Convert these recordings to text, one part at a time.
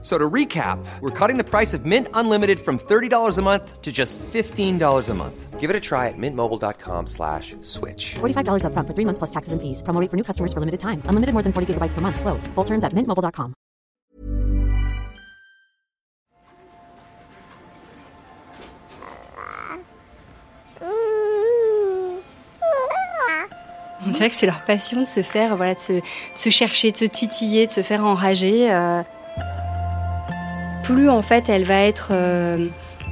So to recap, we're cutting the price of Mint Unlimited from $30 a month to just $15 a month. Give it a try at mintmobile.com slash switch. $45 upfront for three months plus taxes and fees. Promo rate for new customers for limited time. Unlimited more than 40 gigabytes per month. Slows. Full terms at mintmobile.com. On dirait que c'est leur passion de se faire, voilà, de se, de se chercher, de se titiller, de se faire enrager. euh. Plus en fait elle va être euh,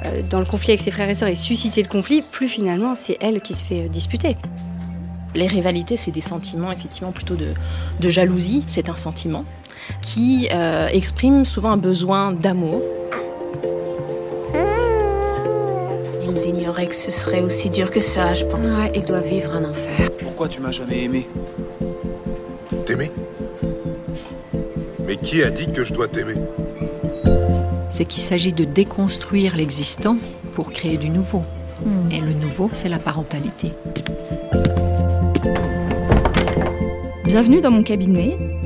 euh, dans le conflit avec ses frères et sœurs et susciter le conflit, plus finalement c'est elle qui se fait euh, disputer. Les rivalités, c'est des sentiments effectivement plutôt de, de jalousie. C'est un sentiment qui euh, exprime souvent un besoin d'amour. Ils ignoraient que ce serait aussi dur que ça, je pense. Ouais, il doit vivre un enfer. Pourquoi tu m'as jamais aimé? T'aimer? Mais qui a dit que je dois t'aimer? C'est qu'il s'agit de déconstruire l'existant pour créer du nouveau. Et le nouveau, c'est la parentalité. Bienvenue dans mon cabinet.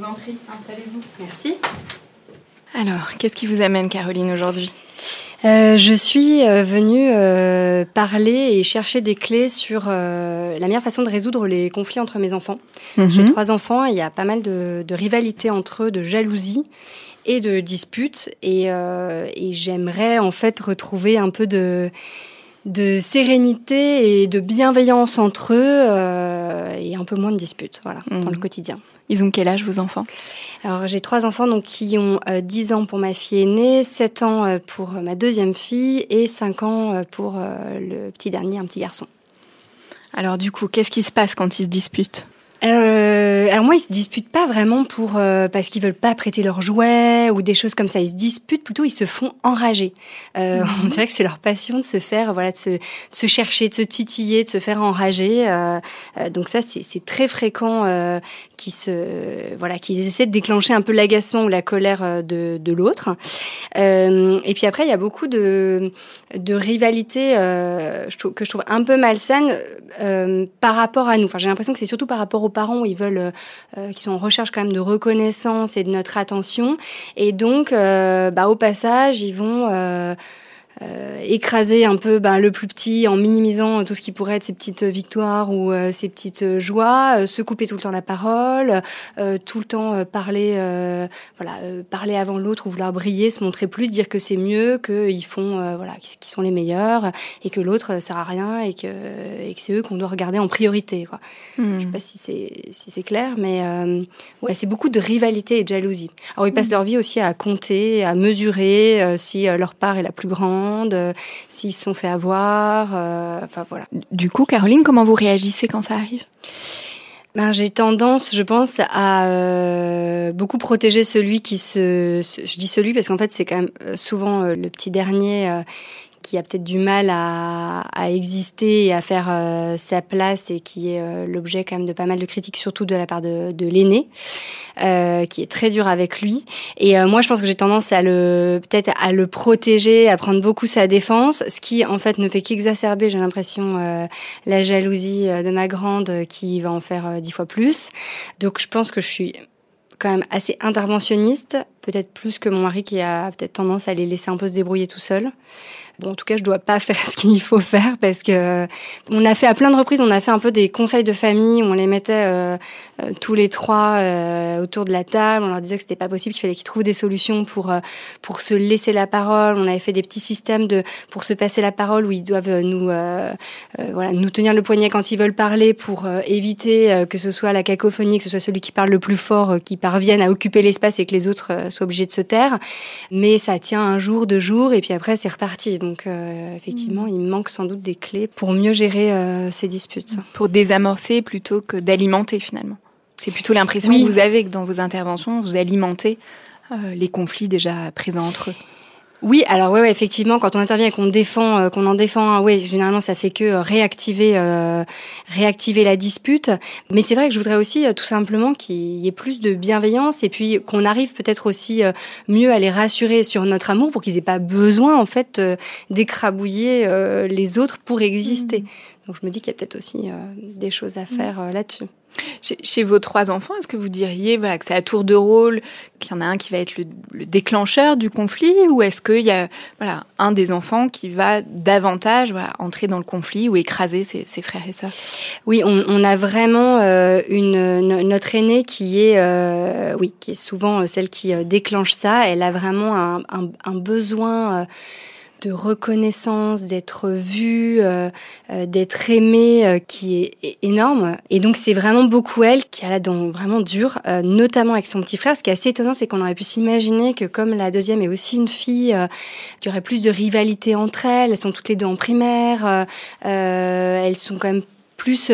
Vous en prie, installez-vous. Merci. Alors, qu'est-ce qui vous amène Caroline aujourd'hui? Euh, je suis euh, venue euh, parler et chercher des clés sur euh, la meilleure façon de résoudre les conflits entre mes enfants. J'ai trois enfants et il y a pas mal de, de rivalité entre eux, de jalousie et de disputes. Et, euh, et j'aimerais en fait retrouver un peu de, de sérénité et de bienveillance entre eux euh, et un peu moins de disputes voilà, dans Mhm. le quotidien. Ils ont quel âge vos enfants? Alors j'ai trois enfants donc qui ont euh, 10 ans pour ma fille aînée, 7 ans euh, pour ma deuxième fille et 5 ans euh, pour euh, le petit dernier, un petit garçon. Alors du coup, qu'est-ce qui se passe quand ils se disputent? Euh, alors moi, ils se disputent pas vraiment pour euh, parce qu'ils veulent pas prêter leurs jouets ou des choses comme ça. Ils se disputent plutôt, ils se font enrager. Euh, On dirait que c'est leur passion de se faire, voilà, de se, de se chercher, de se titiller, de se faire enrager. Euh, euh, donc ça, c'est c'est très fréquent euh, qui se, voilà, qu'ils essaient de déclencher un peu l'agacement ou la colère euh, de, de l'autre. Euh, et puis après, il y a beaucoup de, de rivalité euh, que je trouve un peu malsaine euh, par rapport à nous. Enfin, j'ai l'impression que c'est surtout par rapport aux parents où ils veulent, euh, euh, qui sont en recherche quand même de reconnaissance et de notre attention. Et donc, bah, au passage, ils vont euh, écraser un peu bah, le plus petit en minimisant tout ce qui pourrait être ses petites victoires ou euh, ses petites joies, euh, se couper tout le temps la parole, euh, tout le temps euh, parler, euh, voilà, euh, parler avant l'autre ou vouloir briller, se montrer plus, dire que c'est mieux, qu'ils font, euh, voilà, qu'ils sont les meilleurs et que l'autre sert à rien et que, et que c'est eux qu'on doit regarder en priorité. Quoi. Je sais pas si c'est si c'est clair, mais euh, ouais, c'est beaucoup de rivalité et de jalousie. Alors ils passent leur vie aussi à compter, à mesurer si leur part est la plus grande, euh, s'ils se sont fait avoir. euh, Enfin voilà. Du coup, Caroline, comment vous réagissez quand ça arrive? Ben, j'ai tendance, je pense, à euh, beaucoup protéger celui qui se, se- Je dis celui parce qu'en fait, c'est quand même souvent euh, le petit dernier euh, qui a peut-être du mal à, à exister et à faire euh, sa place et qui est euh, l'objet quand même de pas mal de critiques, surtout de la part de, de l'aîné, euh, qui est très dur avec lui. Et euh, moi, je pense que j'ai tendance à le peut-être à le protéger, à prendre beaucoup sa défense, ce qui en fait ne fait qu'exacerber, j'ai l'impression, euh, la jalousie euh, de ma grande qui va en faire dix fois plus. Donc, je pense que je suis quand même assez interventionniste peut-être plus que mon mari qui a peut-être tendance à les laisser un peu se débrouiller tout seul. En tout cas, je dois pas faire ce qu'il faut faire parce que on a fait à plein de reprises, on a fait un peu des conseils de famille on les mettait euh, euh, tous les trois euh, autour de la table. On leur disait que c'était pas possible, qu'il fallait qu'ils trouvent des solutions pour euh, pour se laisser la parole. On avait fait des petits systèmes pour se passer la parole où ils doivent nous tenir le poignet quand ils veulent parler pour éviter que ce soit la cacophonie, que ce soit celui qui parle le plus fort qui parvienne à occuper l'espace et que les autres soient obligés de se taire. Mais ça tient un jour, deux jours et puis après c'est reparti. Donc euh, effectivement, il manque sans doute des clés pour mieux gérer euh, ces disputes. Pour désamorcer plutôt que d'alimenter finalement. C'est plutôt l'impression que vous avez que dans vos interventions, vous alimentez euh, les conflits déjà présents entre eux. Oui, alors ouais, ouais, effectivement, quand on intervient et qu'on défend, euh, qu'on en défend, oui, généralement ça fait que euh, réactiver, euh, réactiver la dispute. Mais c'est vrai que je voudrais aussi tout simplement qu'il y ait plus de bienveillance et puis qu'on arrive peut-être aussi mieux à les rassurer sur notre amour pour qu'ils aient pas besoin en fait d'écrabouiller les autres pour exister. Mmh. Donc je me dis qu'il y a peut-être aussi des choses à faire là-dessus. Chez, vos trois enfants, est-ce que vous diriez voilà, que c'est à tour de rôle, qu'il y en a un qui va être le, déclencheur du conflit, ou est-ce qu'il y a voilà, un des enfants qui va davantage entrer dans le conflit ou écraser ses, frères et sœurs? Oui, on, a vraiment euh, une, notre aînée qui est, euh, oui, qui est souvent celle qui euh, déclenche ça. Elle a vraiment un besoin de reconnaissance, d'être vu, euh, euh, d'être aimé, euh, qui est énorme. Et donc c'est vraiment beaucoup elle qui a la dent vraiment dure, notamment avec son petit frère. Ce qui est assez étonnant, c'est qu'on aurait pu s'imaginer que comme la deuxième est aussi une fille, qu'il y aurait plus de rivalité entre elles. Elles sont toutes les deux en primaire. elles sont quand même plus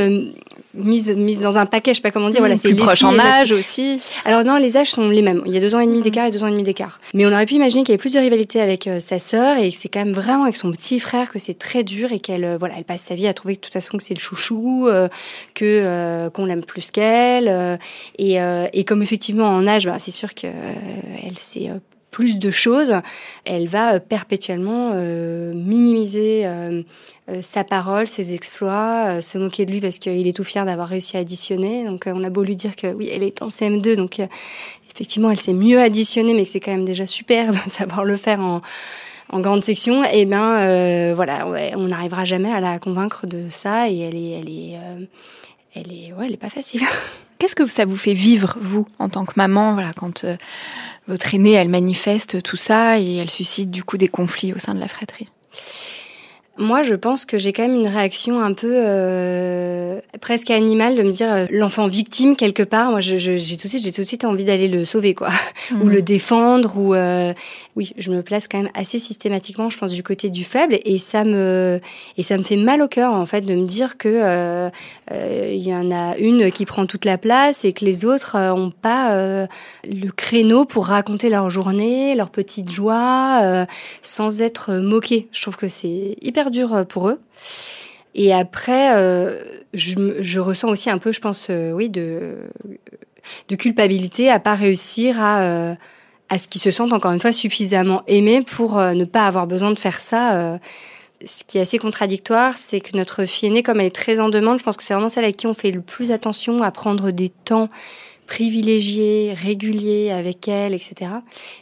mise mise dans un paquet, je sais pas comment dire. voilà, mmh, c'est plus proche en âge aussi. Alors non, les âges sont les mêmes. Il y a deux ans et demi mmh. d'écart et deux ans et demi d'écart. Mais on aurait pu imaginer qu'il y avait plus de rivalité avec euh, sa sœur et c'est quand même vraiment avec son petit frère que c'est très dur et qu'elle euh, voilà, elle passe sa vie à trouver de toute façon que c'est le chouchou, euh, que qu'on l'aime plus qu'elle et, et comme effectivement en âge, bah, c'est sûr que elle s'est plus de choses, elle va perpétuellement minimiser euh, sa parole, ses exploits, euh, se moquer de lui parce qu'il est tout fier d'avoir réussi à additionner. Donc euh, on a beau lui dire que oui, elle est en CM2, donc effectivement elle sait mieux additionner, mais que c'est quand même déjà super de savoir le faire en, grande section. Et eh voilà, on n'arrivera jamais à la convaincre de ça et elle est, elle est, elle est, ouais, elle est pas facile. Qu'est-ce que ça vous fait vivre vous en tant que maman, voilà, quand votre aînée elle manifeste tout ça et elle suscite du coup des conflits au sein de la fratrie? Moi, je pense que j'ai quand même une réaction un peu euh, presque animale de me dire euh, l'enfant victime quelque part. Moi, j'ai tout de suite, j'ai tout de suite envie d'aller le sauver, quoi, ou mhm. le défendre, ou euh, oui, je me place quand même assez systématiquement, je pense, du côté du faible, et ça me et ça me fait mal au cœur en fait de me dire que euh, euh il y en a une qui prend toute la place et que les autres ont pas le créneau pour raconter leur journée, leur petite joie, sans être moqués. Je trouve que c'est hyper dur euh, pour eux. Et après, euh, je, ressens aussi un peu, je pense, euh, oui, de, culpabilité à pas réussir à, à ce qu'ils se sentent encore une fois suffisamment aimés pour ne pas avoir besoin de faire ça. ce qui est assez contradictoire, c'est que notre fille aînée, comme elle est très en demande, je pense que c'est vraiment celle à qui on fait le plus attention à prendre des temps privilégié, régulier avec elle, etc.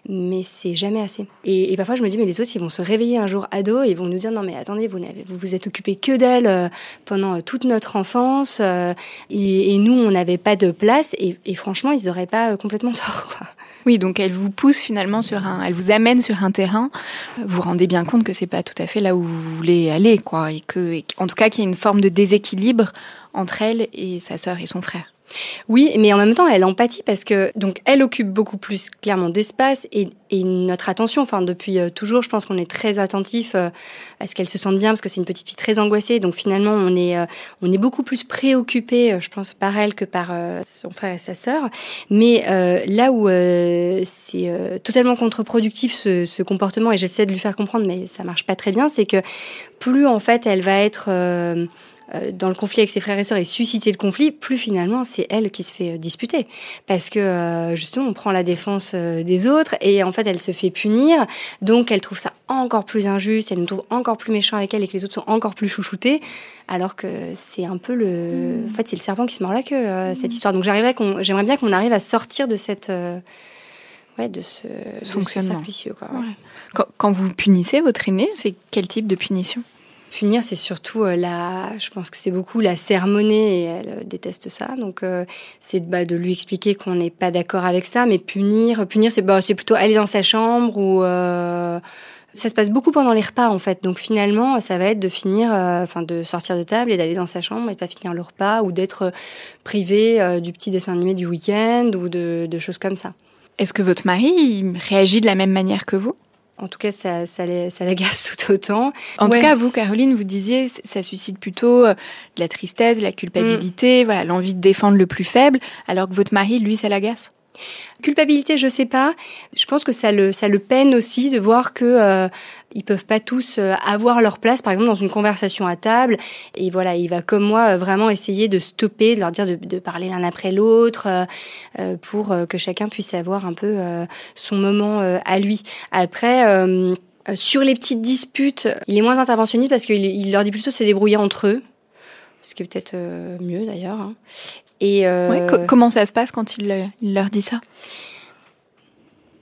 Mais c'est jamais assez. Et, parfois, je me dis, mais les autres, ils vont se réveiller un jour ado et ils vont nous dire, non, mais attendez, vous vous, vous êtes occupé que d'elle euh, pendant euh, toute notre enfance euh, et, nous, on n'avait pas de place. Et, franchement, ils n'auraient pas complètement tort. Oui, donc elle vous pousse finalement sur un, elle vous amène sur un terrain. Vous rendez bien compte que c'est pas tout à fait là où vous voulez aller, quoi, et que, en tout cas, qu'il y a une forme de déséquilibre entre elle et sa sœur et son frère. Oui, mais en même temps, elle empathie parce que donc elle occupe beaucoup plus clairement d'espace et, notre attention. Enfin, depuis euh, toujours, je pense qu'on est très attentif euh, à ce qu'elle se sente bien parce que c'est une petite fille très angoissée. Donc finalement, on est euh, on est beaucoup plus préoccupé, je pense, par elle que par son frère et sa sœur. Mais là où c'est totalement contre-productif ce, ce, comportement et j'essaie de lui faire comprendre, mais ça marche pas très bien, c'est que plus en fait elle va être dans le conflit avec ses frères et sœurs et susciter le conflit, plus finalement c'est elle qui se fait euh, disputer. Parce que euh, justement on prend la défense des autres et en fait elle se fait punir, donc elle trouve ça encore plus injuste, elle nous trouve encore plus méchant avec elle et que les autres sont encore plus chouchoutés, alors que c'est un peu le... En fait c'est le serpent qui se mord la queue, cette histoire. Donc j'aimerais bien qu'on arrive à sortir de cette ouais, de ce, de fonctionnement. quoi, ouais. Ouais. Quand, quand vous punissez votre aîné, c'est quel type de punition? Punir, c'est surtout euh, la. Je pense que c'est beaucoup la sermonner et elle euh, déteste ça. Donc, euh, c'est bah, de lui expliquer qu'on n'est pas d'accord avec ça. Mais punir, punir, c'est bah, c'est plutôt aller dans sa chambre ou. euh, ça se passe beaucoup pendant les repas en fait. Donc finalement, ça va être de finir, euh, enfin de sortir de table et d'aller dans sa chambre et de pas finir le repas ou d'être privé du petit dessin animé du week-end ou de, de choses comme ça. Est-ce que votre mari réagit de la même manière que vous? En tout cas, ça, ça, l'agace tout autant. En Ouais. tout cas, vous, Caroline, vous disiez, ça suscite plutôt euh, de la tristesse, de la culpabilité, voilà, l'envie de défendre le plus faible, alors que votre mari, lui, ça l'agace? Culpabilité, je sais pas. Je pense que ça le, ça le peine aussi de voir que euh, ils peuvent pas tous euh, avoir leur place, par exemple dans une conversation à table. Et voilà, il va comme moi euh, vraiment essayer de stopper, de leur dire de, parler l'un après l'autre, euh, pour que chacun puisse avoir un peu son moment à lui. Après. sur les petites disputes, il est moins interventionniste parce qu'il il leur dit plutôt de se débrouiller entre eux, ce qui est peut-être mieux d'ailleurs. hein. Et euh, Ouais, co- comment ça se passe quand il, euh, il leur dit ça?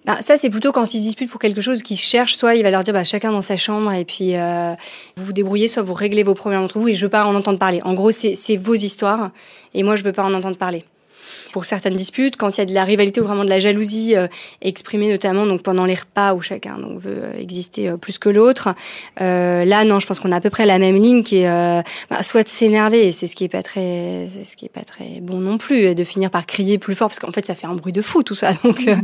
Bah, ça, c'est plutôt quand ils disputent pour quelque chose qu'ils cherchent. Soit il va leur dire bah, chacun dans sa chambre et puis euh, vous vous débrouillez, soit vous réglez vos problèmes entre vous et je veux pas en entendre parler. En gros, c'est c'est vos histoires et moi, je veux pas en entendre parler. Pour certaines disputes, quand il y a de la rivalité ou vraiment de la jalousie euh, exprimée notamment donc pendant les repas où chacun donc veut euh, exister euh, plus que l'autre, là non, je pense qu'on a à peu près la même ligne qui est bah, soit de s'énerver, c'est ce qui est pas très, c'est ce qui est pas très bon non plus, et de finir par crier plus fort parce qu'en fait ça fait un bruit de fou tout ça, donc euh,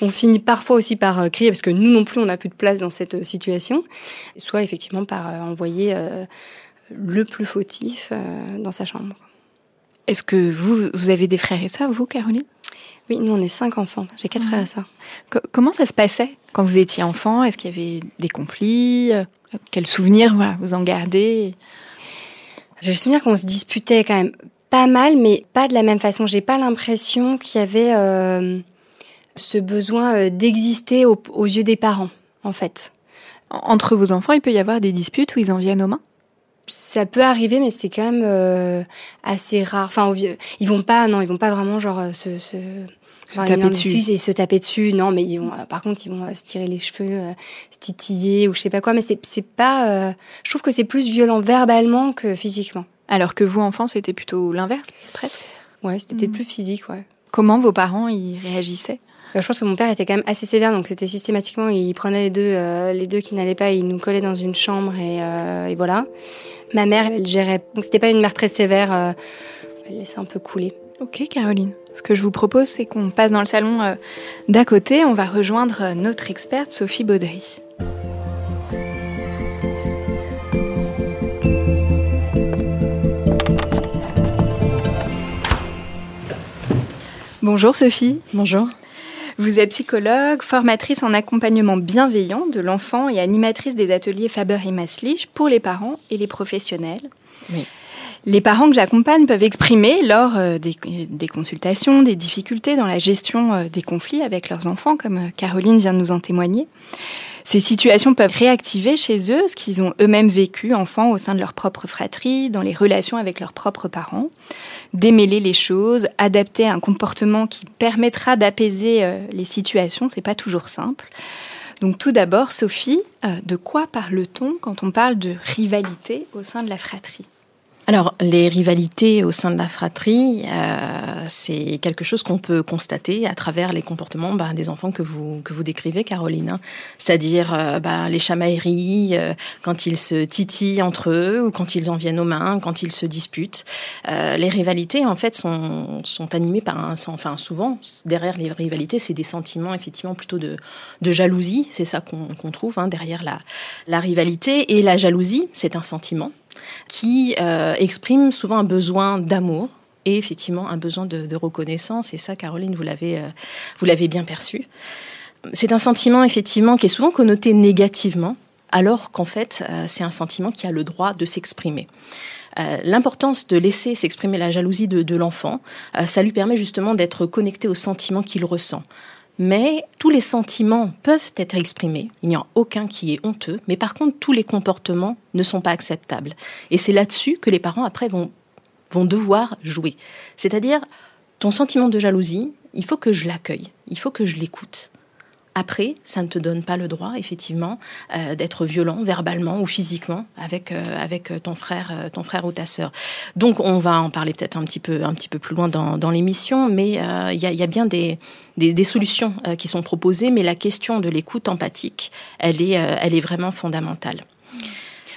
on finit parfois aussi par crier parce que nous non plus on n'a plus de place dans cette situation, soit effectivement par envoyer le plus fautif dans sa chambre. Est-ce que vous, vous avez des frères et sœurs, vous, Caroline? Oui, nous on est cinq enfants, j'ai quatre frères et sœurs. Co- comment ça se passait quand vous étiez enfant? Est-ce qu'il y avait des conflits? Euh, Quels souvenirs voilà, vous en gardez? J'ai le souvenir qu'on se disputait quand même pas mal, mais pas de la même façon. J'ai pas l'impression qu'il y avait euh, ce besoin euh, d'exister au- aux yeux des parents, en fait. En- Entre vos enfants, il peut y avoir des disputes où ils en viennent aux mains? Ça peut arriver, mais c'est quand même euh, assez rare. Enfin, au vieux- ils vont pas, non, ils vont pas vraiment genre se, taper dessus. et se taper dessus. Non, mais ils vont, euh, par contre, ils vont euh, se tirer les cheveux, se titiller ou je sais pas quoi. Mais c'est, pas. je trouve que c'est plus violent verbalement que physiquement. Alors que vous, enfant, c'était plutôt l'inverse, presque Ouais, c'était peut-être plus physique, ouais. Comment vos parents y réagissaient? Je pense que mon père était quand même assez sévère, donc c'était systématiquement, il prenait les deux, euh, les deux qui n'allaient pas, il nous collait dans une chambre et, euh, et voilà. Ma mère, elle gérait, donc c'était pas une mère très sévère, euh, elle laissait un peu couler. Ok, Caroline. Ce que je vous propose, c'est qu'on passe dans le salon euh, d'à côté. On va rejoindre notre experte, Sophie Baudry. Bonjour Sophie. Bonjour. Vous êtes psychologue, formatrice en accompagnement bienveillant de l'enfant et animatrice des ateliers Faber et Maslich pour les parents et les professionnels. Les parents que j'accompagne peuvent exprimer lors euh, des, consultations des difficultés dans la gestion euh, des conflits avec leurs enfants, comme euh, Caroline vient de nous en témoigner. Ces situations peuvent réactiver chez eux ce qu'ils ont eux-mêmes vécu enfants au sein de leur propre fratrie, dans les relations avec leurs propres parents. Démêler les choses, adapter un comportement qui permettra d'apaiser les situations, c'est pas toujours simple. Donc tout d'abord, Sophie, de quoi parle-t-on quand on parle de rivalité au sein de la fratrie? Alors, les rivalités au sein de la fratrie, euh, c'est quelque chose qu'on peut constater à travers les comportements ben, des enfants que vous, que vous décrivez, Caroline. hein. C'est-à-dire euh, ben, les chamailleries, euh, quand ils se titillent entre eux, ou quand ils en viennent aux mains, quand ils se disputent. Euh, les rivalités, en fait, sont, sont animées par un... Enfin, souvent, derrière les rivalités, c'est des sentiments, effectivement, plutôt de, de jalousie. C'est ça qu'on qu'on trouve hein, derrière la, la rivalité. Et la jalousie, c'est un sentiment qui euh, exprime souvent un besoin d'amour et effectivement un besoin de, reconnaissance. Et ça, Caroline, vous l'avez, euh, vous l'avez bien perçu. C'est un sentiment effectivement qui est souvent connoté négativement, alors qu'en fait, euh, c'est un sentiment qui a le droit de s'exprimer. Euh, L'importance de laisser s'exprimer la jalousie de, de l'enfant, ça lui permet justement d'être connecté aux sentiments qu'il ressent. Mais tous les sentiments peuvent être exprimés. Il n'y a aucun qui est honteux. Mais par contre, tous les comportements ne sont pas acceptables. Et c'est là-dessus que les parents, après, vont, vont devoir jouer. C'est-à-dire, ton sentiment de jalousie, il faut que je l'accueille. Il faut que je l'écoute. Après, ça ne te donne pas le droit, effectivement, euh, d'être violent verbalement ou physiquement avec euh, avec ton frère, euh, ton frère ou ta sœur. Donc, on va en parler peut-être un petit peu un petit peu plus loin dans, dans l'émission, mais il y a, y, a, bien des des, des solutions qui sont proposées, mais la question de l'écoute empathique, elle est elle est vraiment fondamentale.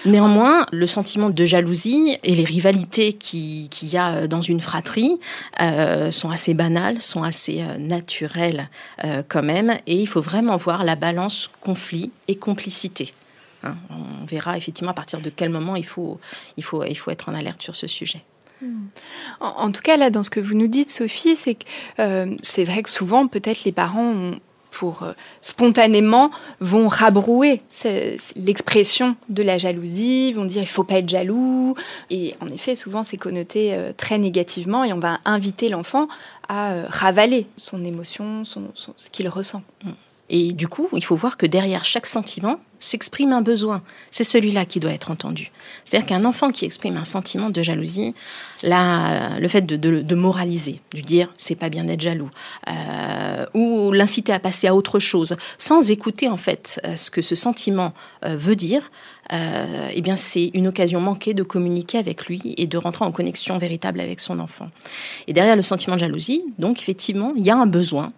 Néanmoins, le sentiment de jalousie et les rivalités qu'il qui y a euh, dans une fratrie euh, sont assez banales, sont assez euh, naturelles euh, quand même, et il faut vraiment voir la balance conflit et complicité. Hein, on verra effectivement à partir de quel moment il faut, il faut, il faut être en alerte sur ce sujet. En, en, tout cas, là, dans ce que vous nous dites, Sophie, c'est que c'est vrai que souvent, peut-être les parents ont, pour euh, spontanément vont rabrouer l'expression de la jalousie, vont dire il faut pas être jaloux. Et en effet, souvent c'est connoté euh, très négativement et on va inviter l'enfant à euh, ravaler son émotion, son, ce qu'il ressent. Mm. Et du coup, il faut voir que derrière chaque sentiment s'exprime un besoin. C'est celui-là qui doit être entendu. C'est-à-dire qu'un enfant qui exprime un sentiment de jalousie, là, le fait de, de, de moraliser, de dire c'est pas bien d'être jaloux, euh, ou l'inciter à passer à autre chose, sans écouter en fait euh, ce que ce sentiment euh, veut dire, eh bien c'est une occasion manquée de communiquer avec lui et de rentrer en connexion véritable avec son enfant. Et derrière le sentiment de jalousie, donc effectivement, il y a un besoin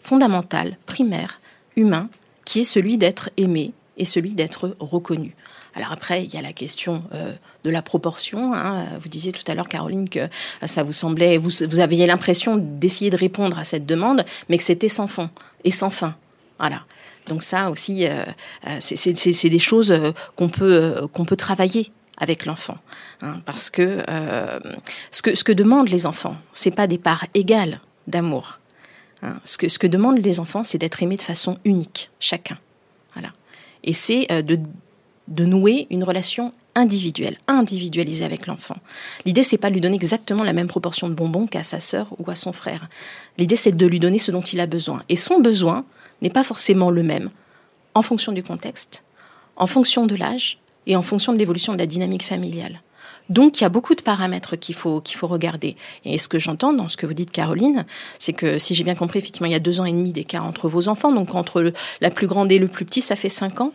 fondamental, primaire, humain, qui est celui d'être aimé et celui d'être reconnu. Alors après, il y a la question euh, de la proportion. Hein. Vous disiez tout à l'heure, Caroline, que ça vous semblait, vous, vous aviez l'impression d'essayer de répondre à cette demande, mais que c'était sans fond et sans fin. Voilà. Donc ça aussi, euh, c'est des choses euh, qu'on peut euh, qu'on peut travailler avec l'enfant, hein, parce que, euh, ce que ce que demandent les enfants, c'est pas des parts égales d'amour. Hein. Ce que demandent les enfants, c'est d'être aimés de façon unique, chacun. Voilà. Et c'est euh, de de nouer une relation individuelle, individualisée avec l'enfant. L'idée, c'est pas de lui donner exactement la même proportion de bonbons qu'à sa sœur ou à son frère. L'idée, c'est de lui donner ce dont il a besoin. Et son besoin n'est pas forcément le même en fonction du contexte, en fonction de l'âge et en fonction de l'évolution de la dynamique familiale. Donc, il y a beaucoup de paramètres qu'il faut, qu'il faut regarder. Et ce que j'entends dans ce que vous dites, Caroline, c'est que, si j'ai bien compris, effectivement, il y a deux ans et demi d'écart entre vos enfants. Donc, entre la plus grande et le plus petit, ça fait cinq ans.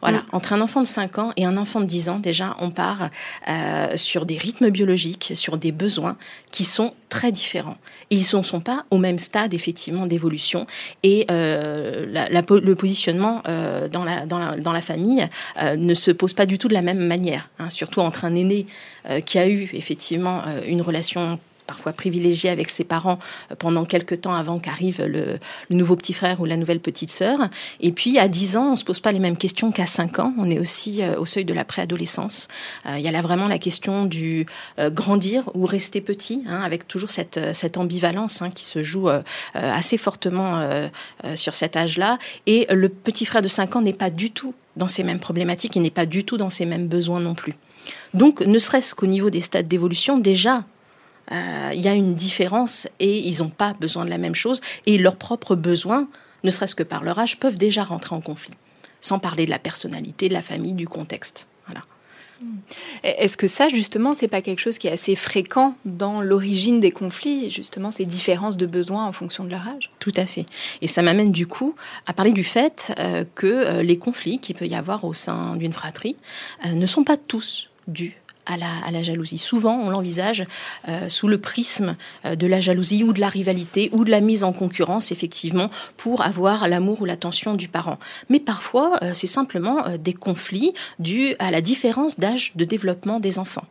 Voilà, entre un enfant de 5 ans et un enfant de 10 ans, déjà, on part euh, sur des rythmes biologiques, sur des besoins qui sont très différents. Et ils ne sont pas au même stade, effectivement, d'évolution. Et euh, la, la, le positionnement euh, dans, la, dans, la, dans la famille euh, ne se pose pas du tout de la même manière. Hein, surtout entre un aîné euh, qui a eu, effectivement, euh, une relation parfois privilégié avec ses parents euh, pendant quelques temps avant qu'arrive le, nouveau petit frère ou la nouvelle petite sœur. Et puis à 10 ans, on se pose pas les mêmes questions qu'à 5 ans. On est aussi euh, au seuil de la préadolescence. Euh, il y a là vraiment la question du grandir ou rester petit, hein, avec toujours cette, cette ambivalence hein, qui se joue assez fortement sur cet âge-là. Et le petit frère de 5 ans n'est pas du tout dans ces mêmes problématiques, il n'est pas du tout dans ces mêmes besoins non plus. Donc, ne serait-ce qu'au niveau des stades d'évolution, déjà, il y a une différence et ils n'ont pas besoin de la même chose et leurs propres besoins, ne serait-ce que par leur âge, peuvent déjà rentrer en conflit, sans parler de la personnalité, de la famille, du contexte. Voilà. Est-ce que ça, justement, c'est pas quelque chose qui est assez fréquent dans l'origine des conflits, justement, ces différences de besoins en fonction de leur âge? Tout à fait. Et ça m'amène du coup à parler du fait euh, que euh, les conflits qu'il peut y avoir au sein d'une fratrie euh, ne sont pas tous dus à la, jalousie. Souvent, on l'envisage euh, sous le prisme euh, de la jalousie ou de la rivalité ou de la mise en concurrence, effectivement, pour avoir l'amour ou l'attention du parent. Mais parfois, euh, c'est simplement des conflits dus à la différence d'âge de développement des enfants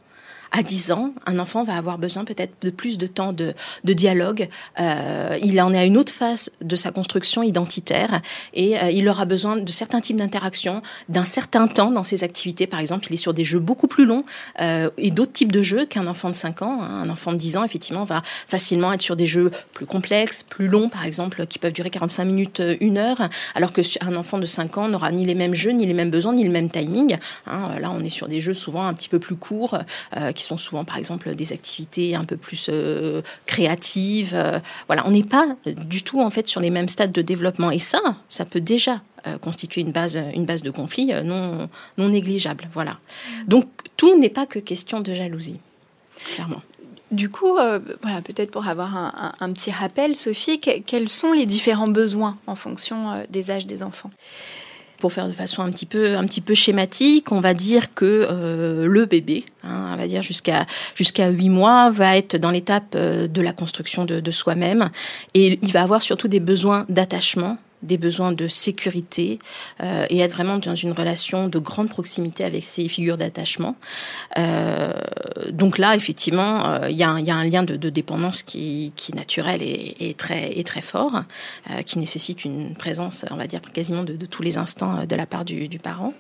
à 10 ans, un enfant va avoir besoin peut-être de plus de temps de, de dialogue. Euh, il en est à une autre phase de sa construction identitaire et euh, il aura besoin de certains types d'interactions, d'un certain temps dans ses activités. Par exemple, il est sur des jeux beaucoup plus longs euh, et d'autres types de jeux qu'un enfant de 5 ans. Un enfant de 10 ans, effectivement, va facilement être sur des jeux plus complexes, plus longs, par exemple, qui peuvent durer 45 minutes, euh, une heure, alors qu'un enfant de 5 ans n'aura ni les mêmes jeux, ni les mêmes besoins, ni le même timing. Hein. Là, on est sur des jeux souvent un petit peu plus courts, euh, qui sont souvent, par exemple, des activités un peu plus euh, créatives. Euh, voilà, on n'est pas du tout en fait sur les mêmes stades de développement. Et ça, ça peut déjà euh, constituer une base, une base de conflit non, non négligeable. Voilà. Donc tout n'est pas que question de jalousie, clairement. Du coup, voilà, peut-être pour avoir un, petit rappel, Sophie, quels sont les différents besoins en fonction des âges des enfants? Pour faire de façon un petit peu, un petit peu schématique, on va dire que euh, le bébé, hein, on va dire jusqu'à jusqu'à 8 mois, va être dans l'étape de la construction de, de soi-même. Et il va avoir surtout des besoins d'attachement des besoins de sécurité euh, et être vraiment dans une relation de grande proximité avec ces figures d'attachement. Euh, donc là, effectivement, euh, il y, a un lien de, dépendance qui, est naturel et, très, très fort, qui nécessite une présence, on va dire, quasiment de, tous les instants de la part du, parent.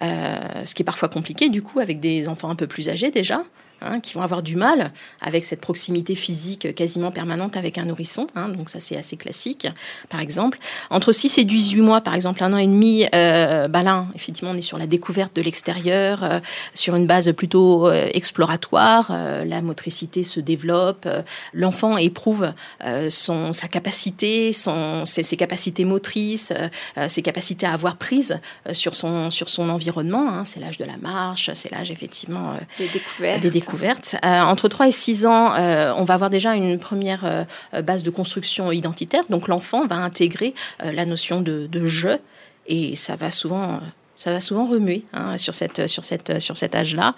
Ce qui est parfois compliqué, du coup, avec des enfants un peu plus âgés déjà. Hein, qui vont avoir du mal avec cette proximité physique quasiment permanente avec un nourrisson. Hein, donc ça, c'est assez classique, par exemple. Entre 6 et 18 mois, par exemple, un an et demi, euh, bah là, effectivement, on est sur la découverte de l'extérieur, euh, sur une base plutôt euh, exploratoire. Euh, la motricité se développe. Euh, l'enfant éprouve son, sa capacité, son, ses, ses capacités motrices, ses capacités à avoir prise sur, son, sur son environnement. Hein. C'est l'âge de la marche, c'est l'âge, effectivement, des découvertes. Des découvertes euh, entre 3 et 6 ans, euh, on va avoir déjà une première euh, base de construction identitaire. Donc l'enfant va intégrer la notion de, de jeu et ça va souvent ça va souvent remuer hein, sur, cette, sur, cette, sur cet âge-là.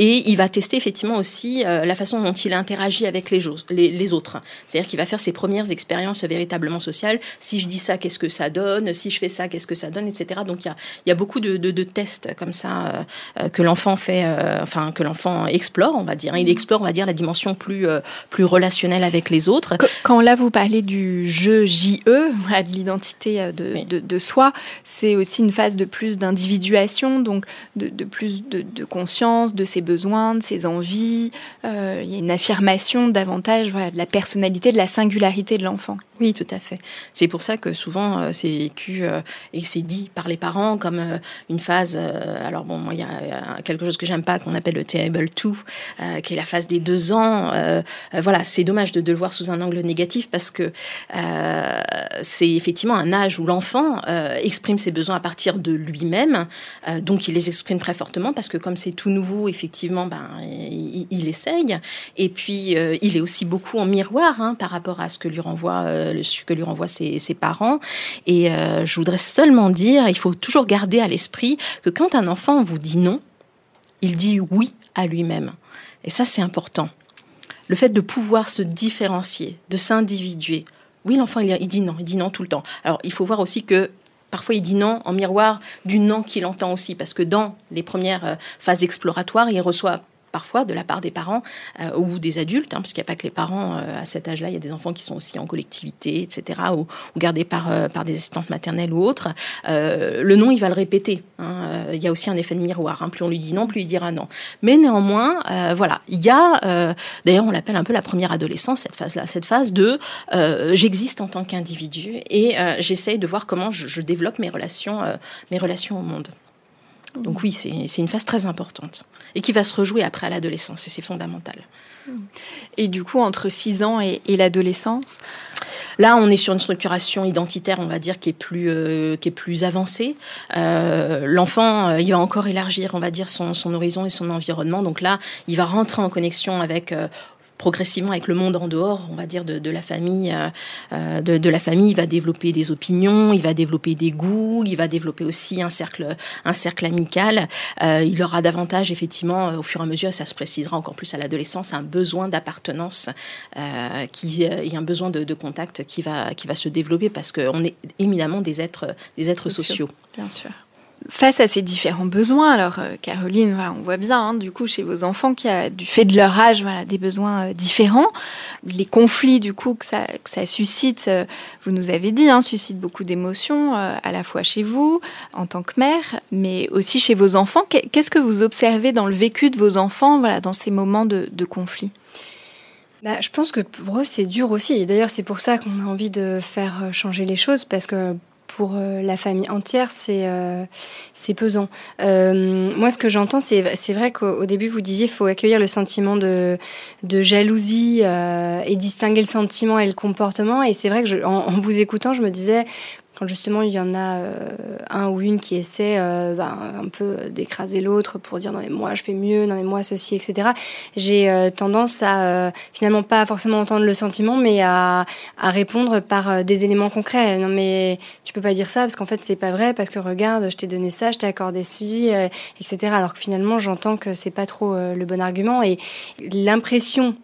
Et il va tester effectivement aussi euh, la façon dont il interagit avec les, les, les autres. C'est-à-dire qu'il va faire ses premières expériences véritablement sociales. Si je dis ça, qu'est-ce que ça donne? Si je fais ça, qu'est-ce que ça donne? Etc. Donc il y a, y a beaucoup de, de, de tests comme ça euh, euh que l'enfant fait, euh, enfin que l'enfant explore, on va dire. Il explore, on va dire, la dimension plus, plus relationnelle avec les autres. Quand là vous parlez du jeu JE, voilà, de l'identité de, oui. de, de, soi, c'est aussi une phase de plus d'individualité individuation, donc de, plus de, conscience de ses besoins, de ses envies. Euh, il y a une affirmation davantage voilà, de la personnalité, de la singularité de l'enfant. Oui, tout à fait. C'est pour ça que souvent euh, c'est vécu euh, et c'est dit par les parents comme une phase. Alors bon, moi il y a quelque chose que j'aime pas qu'on appelle le table 2, euh, qui est la phase des deux ans. Voilà, c'est dommage de, le voir sous un angle négatif parce que c'est effectivement un âge où l'enfant exprime ses besoins à partir de lui-même, donc il les exprime très fortement parce que comme c'est tout nouveau, effectivement, ben il, essaye. Et puis il est aussi beaucoup en miroir hein, par rapport à ce que lui renvoie le, que lui renvoient ses, ses parents. Et euh, je voudrais seulement dire, il faut toujours garder à l'esprit que quand un enfant vous dit non, il dit oui à lui-même. Et ça, c'est important. Le fait de pouvoir se différencier, de s'individuer. Oui, l'enfant, il dit non, il dit non tout le temps. Alors, il faut voir aussi que Parfois, il dit non en miroir du non qu'il entend aussi, parce que dans les premières euh, phases exploratoires, il reçoit parfois de la part des parents euh, ou des adultes, hein, parce qu'il n'y a pas que les parents euh, à cet âge-là, il y a des enfants qui sont aussi en collectivité, etc., ou, gardés par, euh, par des assistantes maternelles ou autres. Le non, il va le répéter. Hein, il y a aussi un effet de miroir. Hein, plus on lui dit non, plus il dira non. Mais néanmoins, voilà, il y a, d'ailleurs, on l'appelle un peu la première adolescence, cette phase-là, cette phase de j'existe en tant qu'individu et j'essaye de voir comment je, je développe mes relations, mes relations au monde. Donc oui, c'est une phase très importante et qui va se rejouer après à l'adolescence et c'est fondamental. Et du coup, entre 6 ans et, et l'adolescence? Là, on est sur une structuration identitaire, on va dire, qui est plus, euh, qui est plus avancée. Euh, L'enfant, euh, il va encore élargir, on va dire, son, son horizon et son environnement. Donc là, il va rentrer en connexion avec progressivement avec le monde en dehors, on va dire, de, de la famille. Euh, de, de, la famille, il va développer des opinions, il va développer des goûts, il va développer aussi un cercle, un cercle amical. Euh, il aura davantage, effectivement, au fur et à mesure, ça se précisera encore plus à l'adolescence, un besoin d'appartenance euh, qui, et un besoin de, de, contact qui va, qui va se développer parce qu'on est éminemment des êtres, des êtres sociaux. sociaux. Bien sûr face à ces différents besoins, alors euh, Caroline, on voit bien, hein, du coup, chez vos enfants, qu'il y a, du fait de leur âge, voilà, des besoins euh, différents. Les conflits, du coup, que ça, suscite, euh, vous nous avez dit, hein, suscite beaucoup d'émotions, à la fois chez vous, en tant que mère, mais aussi chez vos enfants. Qu'est-ce que vous observez dans le vécu de vos enfants, voilà, dans ces moments de, de conflit? Bah, je pense que pour eux, c'est dur aussi. Et d'ailleurs, c'est pour ça qu'on a envie de faire changer les choses, parce que pour euh, la famille entière, c'est euh, pesant. Euh, moi, ce que j'entends, c'est vrai qu'au début, vous disiez, faut accueillir le sentiment de jalousie et distinguer le sentiment et le comportement. Et c'est vrai que vous écoutant, je me disais quand justement il y en a un ou une qui essaie ben, un peu d'écraser l'autre pour dire non mais moi je fais mieux, non mais moi ceci, etc. J'ai tendance à finalement pas forcément entendre le sentiment, mais à, à répondre par des éléments concrets. Non mais tu peux pas dire ça parce qu'en fait c'est pas vrai parce que regarde, je t'ai donné ça, je t'ai accordé ci, etc. Alors que finalement j'entends que c'est pas trop le bon argument et l'impression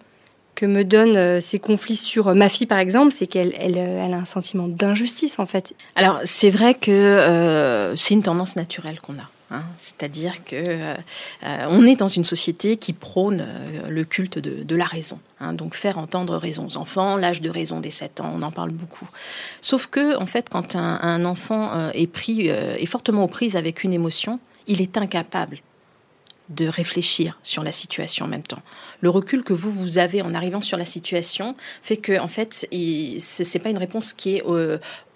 que me donnent euh, ces conflits sur euh, ma fille, par exemple, c'est qu'elle elle, euh, elle, a un sentiment d'injustice, en fait. Alors, c'est vrai que c'est une tendance naturelle qu'on a. Hein. C'est-à-dire que on est dans une société qui prône le culte de, la raison. Hein. donc faire entendre raison aux enfants, l'âge de raison des 7 ans, on en parle beaucoup. Sauf que, en fait, quand un, un enfant est pris, est fortement aux prises avec une émotion, il est incapable de réfléchir sur la situation en même temps. Le recul que vous vous avez en arrivant sur la situation fait que en fait c'est pas une réponse qui est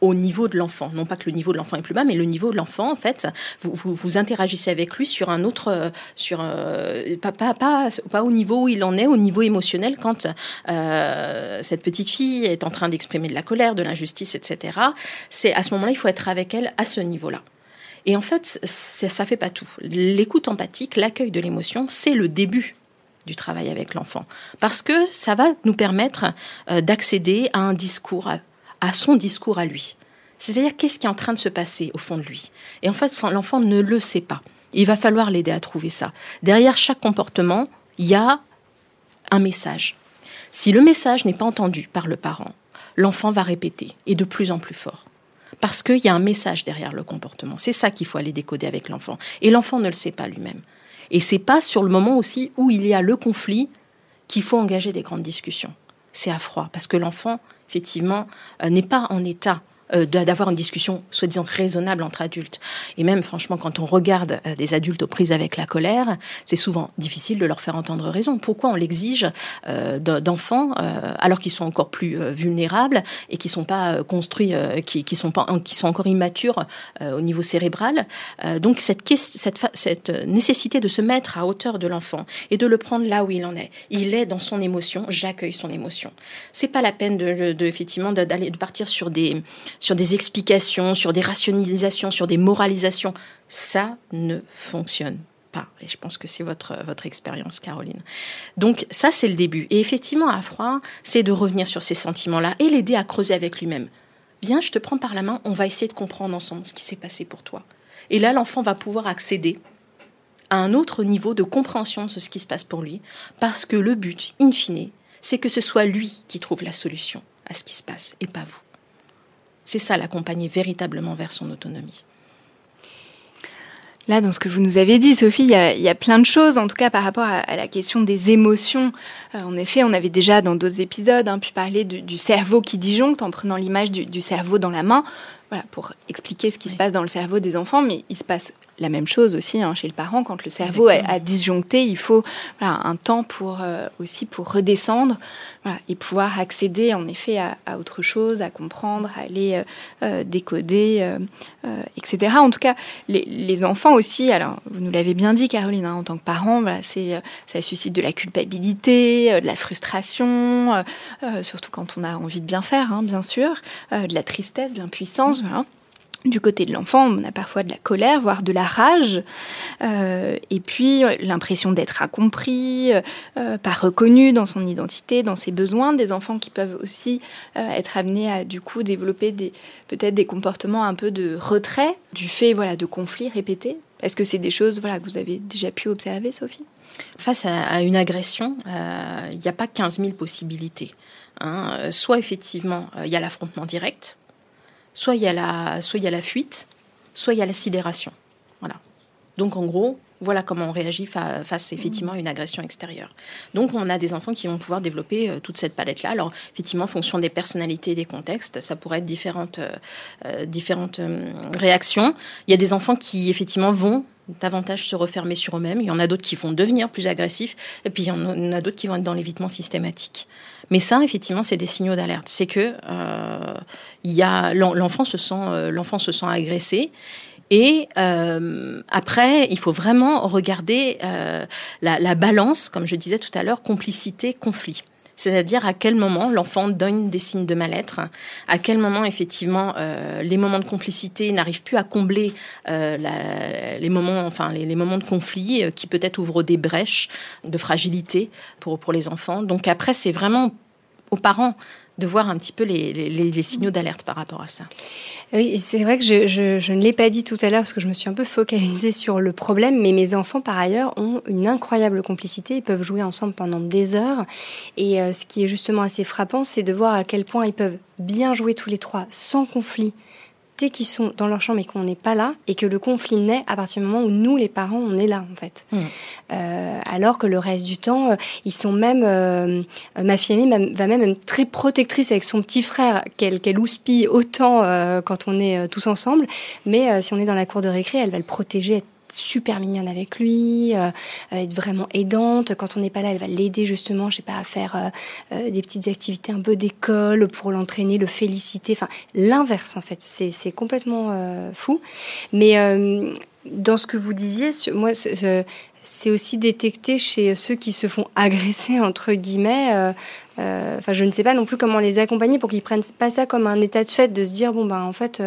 au, niveau de l'enfant. Non pas que le niveau de l'enfant est plus bas, mais le niveau de l'enfant en fait vous, vous, interagissez avec lui sur un autre sur euh, pas, pas, pas, au niveau où il en est, au niveau émotionnel quand euh, cette petite fille est en train d'exprimer de la colère, de l'injustice, etc. C'est à ce moment-là il faut être avec elle à ce niveau-là. Et en fait, ça fait pas tout. L'écoute empathique, l'accueil de l'émotion, c'est le début du travail avec l'enfant. Parce que ça va nous permettre euh, d'accéder à un discours, à, son discours à lui. C'est-à-dire qu'est-ce qui est en train de se passer au fond de lui? Et en fait, l'enfant ne le sait pas. Il va falloir l'aider à trouver ça. Derrière chaque comportement, il y a un message. Si le message n'est pas entendu par le parent, l'enfant va répéter, et de plus en plus fort parce qu'il y a un message derrière le comportement. C'est ça qu'il faut aller décoder avec l'enfant. Et l'enfant ne le sait pas lui-même. Et c'est pas sur le moment aussi où il y a le conflit qu'il faut engager des grandes discussions. C'est à froid, parce que l'enfant, effectivement, euh, n'est pas en état euh, d'avoir une discussion soi-disant raisonnable entre adultes. Et même, franchement, quand on regarde euh, des adultes aux prises avec la colère, c'est souvent difficile de leur faire entendre raison. Pourquoi on l'exige euh, d'enfants alors qu'ils sont encore plus vulnérables et qui sont pas construits, qui, qui sont pas, qui sont encore immatures au niveau cérébral. donc cette, cette, cette nécessité de se mettre à hauteur de l'enfant et de le prendre là où il en est. Il est dans son émotion, j'accueille son émotion. C'est pas la peine de, de effectivement d'aller de partir sur des sur des explications, sur des rationalisations, sur des moralisations. Ça ne fonctionne pas. Et je pense que c'est votre, votre expérience, Caroline. Donc ça, c'est le début. Et effectivement, à froid, c'est de revenir sur ces sentiments-là et l'aider à creuser avec lui-même. Viens, je te prends par la main, on va essayer de comprendre ensemble ce qui s'est passé pour toi. Et là, l'enfant va pouvoir accéder à un autre niveau de compréhension de ce qui se passe pour lui, parce que le but, in fine, c'est que ce soit lui qui trouve la solution à ce qui se passe, et pas vous. C'est ça, l'accompagner véritablement vers son autonomie. Là, dans ce que vous nous avez dit, Sophie, il y a, plein de choses, en tout cas par rapport à, la question des émotions. Euh, en effet, on avait déjà dans d'autres épisodes hein, pu parler du, cerveau qui disjoncte en prenant l'image du, cerveau dans la main, voilà, pour expliquer ce qui se passe dans le cerveau des enfants, mais il se passe la même chose aussi hein, chez le parent. Quand le cerveau a, disjoncté, il faut un temps pour euh, aussi pour redescendre et pouvoir accéder en effet à, autre chose, à comprendre, à aller euh, euh, décoder, etc. En tout cas, les, enfants aussi. Alors, vous nous l'avez bien dit, Caroline, hein, en tant que parent, c'est ça suscite de la culpabilité, de la frustration, surtout quand on a envie de bien faire, hein, bien sûr, de la tristesse, de l'impuissance. Voilà. Du côté de l'enfant, on a parfois de la colère, voire de la rage, euh, et puis l'impression d'être incompris, euh, pas reconnu dans son identité, dans ses besoins. Des enfants qui peuvent aussi euh, être amenés à du coup développer peut-être des comportements un peu de retrait du fait voilà de conflits répétés. Est-ce que c'est des choses voilà que vous avez déjà pu observer, Sophie? Face à, une agression, il n'y a pas 15 000 possibilités. Hein. Soit effectivement il y a l'affrontement direct soit il y a la, la fuite, soit il y a la sidération. Voilà. Donc en gros, voilà comment on réagit face effectivement à une agression extérieure. Donc on a des enfants qui vont pouvoir développer euh, toute cette palette-là. Alors effectivement, en fonction des personnalités et des contextes, ça pourrait être différentes, euh, euh, différentes réactions. Il y a des enfants qui effectivement vont davantage se refermer sur eux-mêmes. Il y en a d'autres qui vont devenir plus agressifs. Et puis il y en a d'autres qui vont être dans l'évitement systématique. Mais ça, effectivement, c'est des signaux d'alerte. C'est que euh, il a l'enfant se sent euh, l'enfant se sent agressé. Et euh, après, il faut vraiment regarder la, balance, comme je disais tout à l'heure, complicité, conflit. C'est-à-dire à quel moment l'enfant donne des signes de mal-être, à quel moment effectivement euh, les moments de complicité n'arrivent plus à combler euh, les moments, enfin les, moments de conflit euh, qui peut-être ouvrent des brèches de fragilité pour pour les enfants. Donc après c'est vraiment aux parents de voir un petit peu les, signaux d'alerte par rapport à ça. Oui, c'est vrai que je, ne l'ai pas dit tout à l'heure parce que je me suis un peu focalisée sur le problème, mais mes enfants, par ailleurs, ont une incroyable complicité. Ils peuvent jouer ensemble pendant des heures. Et euh, ce qui est justement assez frappant, c'est de voir à quel point ils peuvent bien jouer tous les trois sans conflit qui sont dans leur chambre et qu'on n'est pas là, et que le conflit naît à partir du moment où nous, les parents, on est là, en fait. Mmh. Euh, alors que le reste du temps, euh, ils sont même... Euh, ma fille aînée va même être très protectrice avec son petit frère, qu'elle qu'elle houspille autant quand on est tous ensemble, mais si on est dans la cour de récré, elle va le protéger, super mignonne avec lui, euh, être vraiment aidante. Quand on n'est pas là, elle va l'aider justement, je sais pas, à faire euh, euh, des petites activités un peu d'école pour l'entraîner, le féliciter. Enfin, l'inverse en fait. C'est complètement fou. Mais dans ce que vous disiez, moi, c'est aussi détecté chez ceux qui se font agresser entre guillemets. Enfin, je ne sais pas non plus comment les accompagner pour qu'ils prennent pas ça comme un état de fait, de se dire bon ben en fait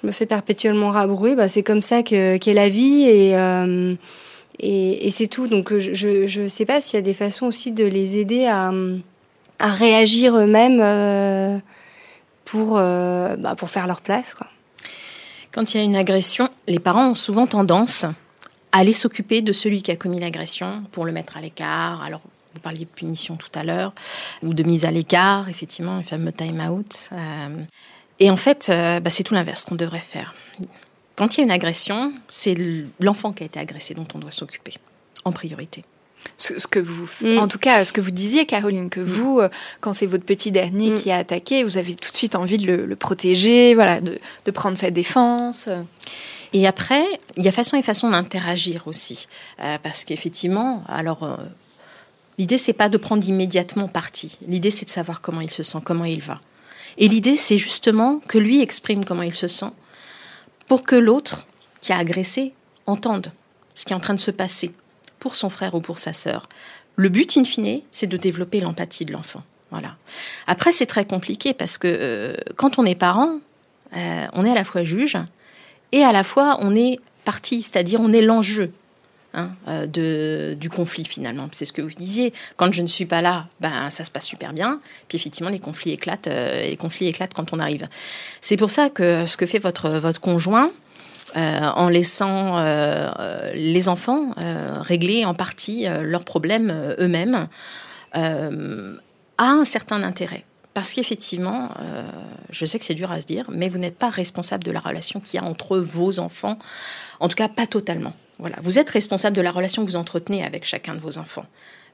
je me fais perpétuellement rabrouer, bah, c'est comme ça qu'est la vie et, euh, et, c'est tout. Donc je ne sais pas s'il y a des façons aussi de les aider à, à réagir eux-mêmes euh, pour, euh, bah, pour faire leur place. Quoi. Quand il y a une agression, les parents ont souvent tendance aller s'occuper de celui qui a commis l'agression pour le mettre à l'écart. Alors, vous parliez de punition tout à l'heure, ou de mise à l'écart, effectivement, le fameux time-out. Et en fait, euh, bah, c'est tout l'inverse qu'on devrait faire. Quand il y a une agression, c'est l'enfant qui a été agressé dont on doit s'occuper, en priorité. Ce, que vous, mm. en tout cas, ce que vous disiez, Caroline, que mm. vous, euh, quand c'est votre petit dernier mm. qui a attaqué, vous avez tout de suite envie de le, protéger, voilà, de, prendre sa défense. Et après, il y a façon et façon d'interagir aussi, euh, parce qu'effectivement, alors. L'idée, c'est pas de prendre immédiatement parti. L'idée, c'est de savoir comment il se sent, comment il va. Et l'idée, c'est justement que lui exprime comment il se sent pour que l'autre qui a agressé entende ce qui est en train de se passer pour son frère ou pour sa sœur. Le but, in fine, c'est de développer l'empathie de l'enfant. Voilà. Après, c'est très compliqué parce que euh, quand on est parent, euh, on est à la fois juge et à la fois on est partie, c'est-à-dire on est l'enjeu. Hein, euh, du conflit finalement. C'est ce que vous disiez. Quand je ne suis pas là, ben ça se passe super bien. Puis effectivement, les conflits éclatent. Euh, les conflits éclatent quand on arrive. C'est pour ça que ce que fait votre votre conjoint. Euh, en laissant les enfants régler en partie leurs problèmes eux-mêmes, a un certain intérêt. Parce qu'effectivement, je sais que c'est dur à se dire, mais vous n'êtes pas responsable de la relation qu'il y a entre vos enfants, en tout cas pas totalement. Voilà, vous êtes responsable de la relation que vous entretenez avec chacun de vos enfants.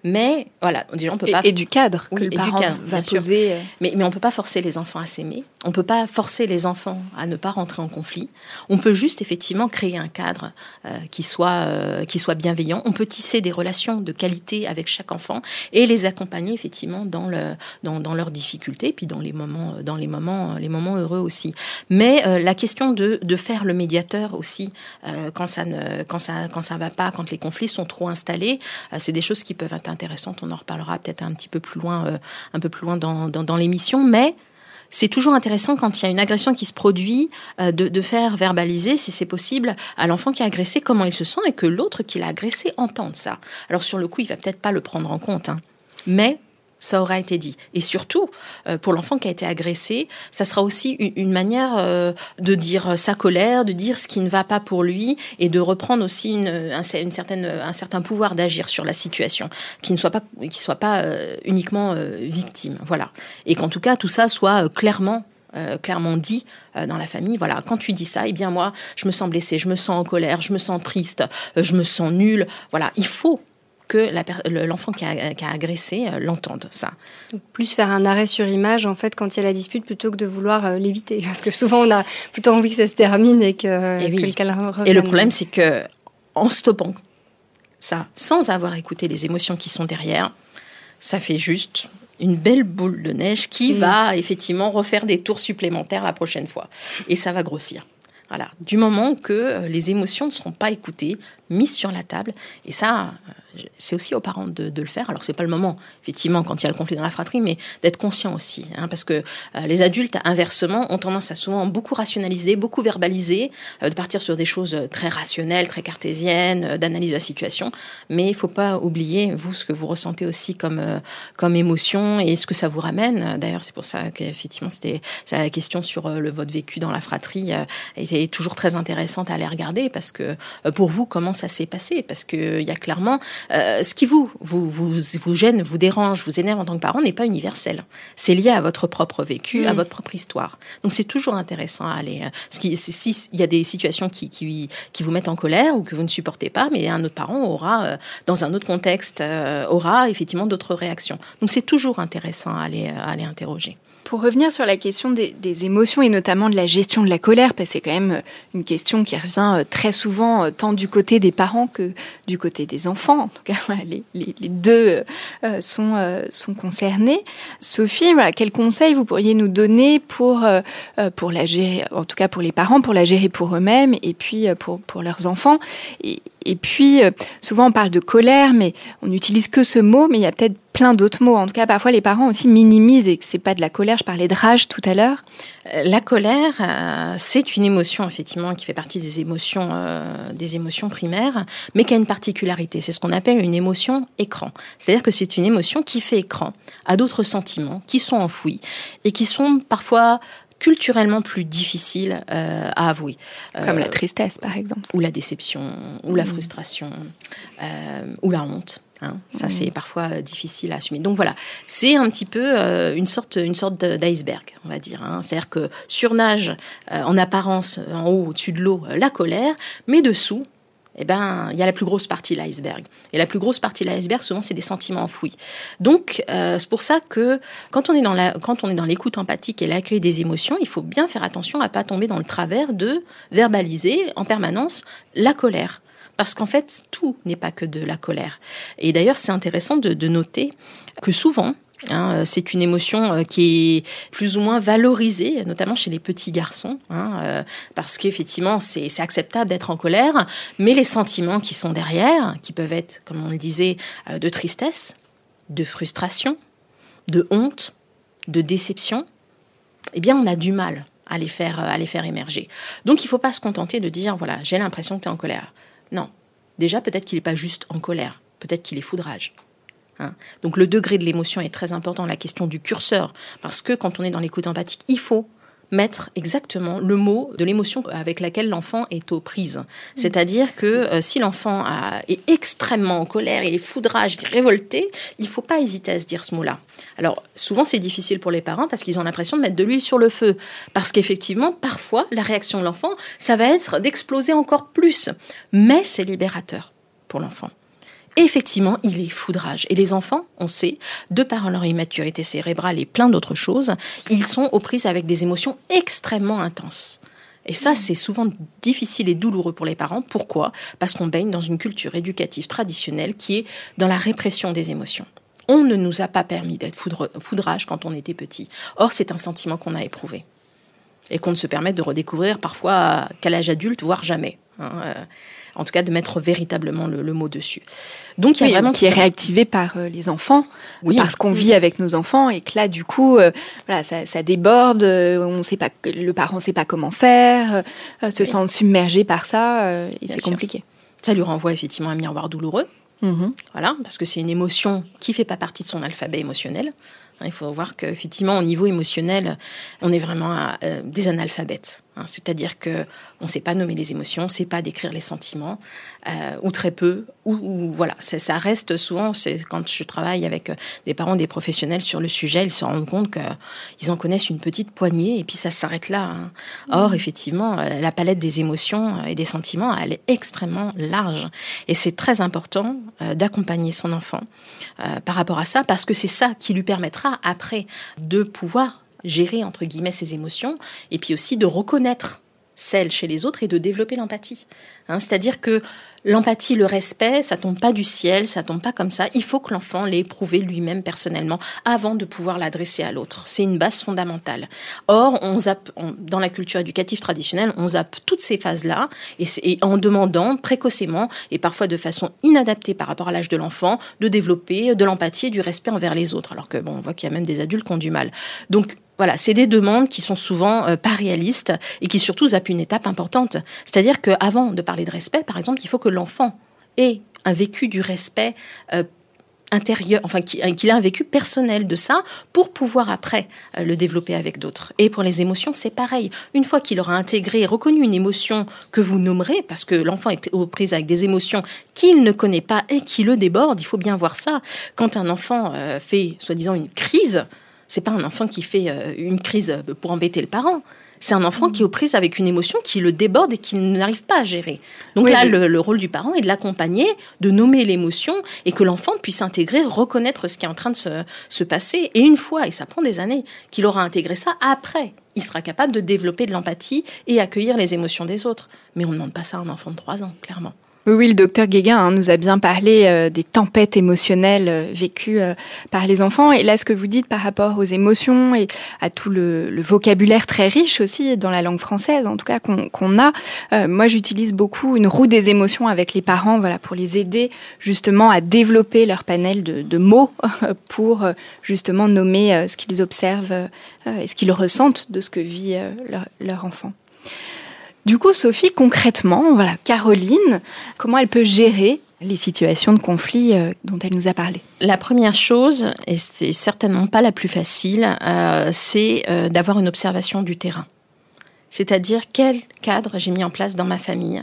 Mais voilà, déjà on peut pas et, du cadre que le parent va poser. Euh. Mais mais on peut pas forcer les enfants à s'aimer. On peut pas forcer les enfants à ne pas rentrer en conflit. On peut juste effectivement créer un cadre euh, qui soit euh, qui soit bienveillant. On peut tisser des relations de qualité avec chaque enfant et les accompagner effectivement dans le dans, dans leurs difficultés puis dans les moments dans les moments les moments heureux aussi. Mais la question de de faire le médiateur aussi quand ça ne quand ça quand ça va pas quand les conflits sont trop installés, c'est des choses qui peuvent être intéressante. On en reparlera peut-être un petit peu plus loin, euh, un peu plus loin dans, dans, l'émission. Mais c'est toujours intéressant quand il y a une agression qui se produit euh, de, de, faire verbaliser, si c'est possible, à l'enfant qui a agressé comment il se sent et que l'autre qui l'a agressé entende ça. Alors sur le coup, il va peut-être pas le prendre en compte, hein. mais ça aura été dit. Et surtout, euh, pour l'enfant qui a été agressé, ça sera aussi une, manière euh, de dire sa colère, de dire ce qui ne va pas pour lui et de reprendre aussi une, certaine, un certain pouvoir d'agir sur la situation, qui ne soit pas, soit pas euh, uniquement victime. Voilà. Et qu'en tout cas, tout ça soit clairement clairement dit dans la famille. Voilà, quand tu dis ça, eh bien moi, je me sens blessée, je me sens en colère, je me sens triste, je me sens nulle. Voilà, il faut que l'enfant qui, a, agressé euh, l'entende, ça. plus faire un arrêt sur image, en fait, quand il y a la dispute, plutôt que de vouloir euh, l'éviter. Parce que souvent, on a plutôt envie que ça se termine et que, et oui. Et le problème, c'est que en stoppant ça, sans avoir écouté les émotions qui sont derrière, ça fait juste une belle boule de neige qui mm. va effectivement refaire des tours supplémentaires la prochaine fois. Et ça va grossir. Voilà, du moment que euh, les émotions ne seront pas écoutées, mises sur la table, et ça, c'est aussi aux parents de, le faire. Alors c'est pas le moment, effectivement, quand il y a le conflit dans la fratrie, mais d'être conscient aussi, hein, parce que euh, les adultes, inversement, ont tendance à souvent beaucoup rationaliser, beaucoup verbaliser, euh, de partir sur des choses très rationnelles, très cartésiennes, euh, d'analyse de la situation. Mais il faut pas oublier vous ce que vous ressentez aussi comme comme émotion et ce que ça vous ramène. D'ailleurs, c'est pour ça qu'effectivement, c'était la question sur le vote vécu dans la fratrie était toujours très intéressante à aller regarder, parce que pour vous, comment ça s'est passé Parce qu'il y a clairement euh, ce qui vous, vous, vous, gêne, vous dérange, vous énerve en tant que parent n'est pas universel. C'est lié à votre propre vécu, à votre propre histoire. Donc c'est toujours intéressant à aller. S'il si, il y a des situations qui, qui, qui, vous mettent en colère ou que vous ne supportez pas, mais un autre parent aura, euh, dans un autre contexte, euh, aura effectivement d'autres réactions. Donc c'est toujours intéressant à aller, à aller interroger. Pour revenir sur la question des, émotions et notamment de la gestion de la colère, parce que c'est quand même euh, une question qui revient euh, très souvent euh, tant du côté des parents que du côté des enfants. En tout cas, les, deux sont, concernés. Sophie, quel conseil vous pourriez nous donner pour, pour la gérer, en tout cas pour les parents, pour la gérer pour eux-mêmes et puis pour, pour leurs enfants? Et puis, euh, souvent on parle de colère, mais on n'utilise que ce mot, mais il y a peut-être plein d'autres mots. En tout cas, parfois les parents aussi minimisent et que c'est pas de la colère. Je parlais de rage tout à l'heure. Euh, la colère, euh, c'est une émotion effectivement qui fait partie des émotions, des émotions primaires, mais qui a une particularité. C'est ce qu'on appelle une émotion écran. C'est-à-dire que c'est une émotion qui fait écran à d'autres sentiments qui sont enfouis et qui sont parfois culturellement plus difficile euh, à avouer. Comme la euh, tristesse, par exemple. Ou la déception, ou la mm. frustration, euh, ou la honte. Hein. Ça, mm. c'est parfois difficile à assumer. Donc voilà, c'est un petit peu une sorte, une sorte d'iceberg, on va dire. Hein. C'est-à-dire que surnage en apparence, en haut, au-dessus de l'eau, la colère, mais dessous, eh ben, il y a la plus grosse partie de l'iceberg. Et la plus grosse partie de l'iceberg, souvent, c'est des sentiments enfouis. Donc, euh, c'est pour ça que quand on est dans l'écoute empathique et l'accueil des émotions, il faut bien faire attention à pas tomber dans le travers de verbaliser en permanence la colère. Parce qu'en fait, tout n'est pas que de la colère. Et d'ailleurs, c'est intéressant de noter que souvent, Hein, euh, c'est une émotion euh, qui est plus ou moins valorisée, notamment chez les petits garçons, hein, euh, parce qu'effectivement, c'est acceptable d'être en colère, mais les sentiments qui sont derrière, qui peuvent être, comme on le disait, de tristesse, de frustration, de honte, de déception, eh bien, on a du mal à les faire, à les faire émerger. Donc, il ne faut pas se contenter de dire, voilà, j'ai l'impression que tu es en colère. Non. Déjà, peut-être qu'il n'est pas juste en colère, peut-être qu'il est foudrage. Hein. Donc le degré de l'émotion est très important, la question du curseur, parce que quand on est dans l'écoute empathique, il faut mettre exactement le mot de l'émotion avec laquelle l'enfant est aux prises. C'est-à-dire que euh, si l'enfant est extrêmement en colère, il est foudrage, il est révolté, il ne faut pas hésiter à se dire ce mot-là. Alors souvent c'est difficile pour les parents parce qu'ils ont l'impression de mettre de l'huile sur le feu. Parce qu'effectivement, parfois, la réaction de l'enfant, ça va être d'exploser encore plus. Mais c'est libérateur pour l'enfant effectivement, il est foudrage. Et les enfants, on sait, de par leur immaturité cérébrale et plein d'autres choses, ils sont aux prises avec des émotions extrêmement intenses. Et ça, c'est souvent difficile et douloureux pour les parents. Pourquoi? Parce qu'on baigne dans une culture éducative traditionnelle qui est dans la répression des émotions. On ne nous a pas permis d'être foudrage quand on était petit. Or, c'est un sentiment qu'on a éprouvé. Et qu'on ne se permet de redécouvrir parfois qu'à l'âge adulte, voire jamais. Hein, euh, en tout cas de mettre véritablement le, mot dessus. Donc il y a vraiment qui est réactivé par euh, les enfants, oui, parce qu'on vit avec nos enfants et que là du coup, euh, voilà, ça, déborde, on sait pas, le parent sait pas comment faire, se sent submergé par ça et c'est compliqué. Ça lui renvoie effectivement un miroir douloureux. Mm-hmm. Voilà, parce que c'est une émotion qui fait pas partie de son alphabet émotionnel. Il faut voir qu'effectivement, au niveau émotionnel, on est vraiment des analphabètes. Hein, c'est-à-dire que on ne sait pas nommer les émotions, on ne sait pas décrire les sentiments, euh, ou très peu, ou, voilà, ça, reste souvent. C'est quand je travaille avec euh, des parents, des professionnels sur le sujet, ils se rendent compte qu'ils en connaissent une petite poignée, et puis ça s'arrête là. Hein. Or, mmh. effectivement, euh, la palette des émotions et des sentiments, elle est extrêmement large, et c'est très important d'accompagner son enfant par rapport à ça, parce que c'est ça qui lui permettra après de pouvoir gérer entre guillemets ses émotions et puis aussi de reconnaître celles chez les autres et de développer l'empathie. Hein, c'est-à-dire que L'empathie, le respect, ça tombe pas du ciel, ça tombe pas comme ça. Il faut que l'enfant l'ait éprouvé lui-même personnellement avant de pouvoir l'adresser à l'autre. C'est une base fondamentale. Or, dans la culture éducative traditionnelle, on zappe toutes ces phases-là et, et, en demandant précocement et parfois de façon inadaptée par rapport à l'âge de l'enfant de développer de l'empathie et du respect envers les autres. Alors que bon, on voit qu'il y a même des adultes qui ont du mal. Donc voilà, c'est des demandes qui sont souvent euh, pas réalistes et qui surtout zappent une étape importante. C'est-à-dire qu'avant de parler de respect, par exemple, il faut que l'enfant ait un vécu du respect euh, intérieur, enfin euh, qu'il a un vécu personnel de ça pour pouvoir après le développer avec d'autres. Et pour les émotions, c'est pareil. Une fois qu'il aura intégré et reconnu une émotion que vous nommerez, parce que l'enfant est aux prises avec des émotions qu'il ne connaît pas et qui le déborde, il faut bien voir ça. Quand un enfant fait, soi-disant, une crise, c'est pas un enfant qui fait euh, une crise pour embêter le parent. C'est un enfant qui est aux prises avec une émotion qui le déborde et qui n'arrive pas à gérer. Donc là, le, rôle du parent est de l'accompagner, de nommer l'émotion et que l'enfant puisse intégrer, reconnaître ce qui est en train de se, se passer. Et une fois, et ça prend des années, qu'il aura intégré ça, après, il sera capable de développer de l'empathie et accueillir les émotions des autres. Mais on ne demande pas ça à un enfant de 3 ans, clairement. Oui, le docteur Guéguin hein, nous a bien parlé euh, des tempêtes émotionnelles euh, vécues euh, par les enfants. Et là, ce que vous dites par rapport aux émotions et à tout le, vocabulaire très riche aussi dans la langue française, en tout cas qu'on a, moi j'utilise beaucoup une roue des émotions avec les parents, voilà, pour les aider justement à développer leur panel de, de mots pour justement nommer ce qu'ils observent et ce qu'ils ressentent de ce que vit leur, leur enfant. Du coup, Sophie, concrètement, voilà, Caroline, comment elle peut gérer les situations de conflit euh, dont elle nous a parlé? La première chose, et c'est certainement pas la plus facile, euh, c'est euh, d'avoir une observation du terrain. C'est-à-dire quel cadre j'ai mis en place dans ma famille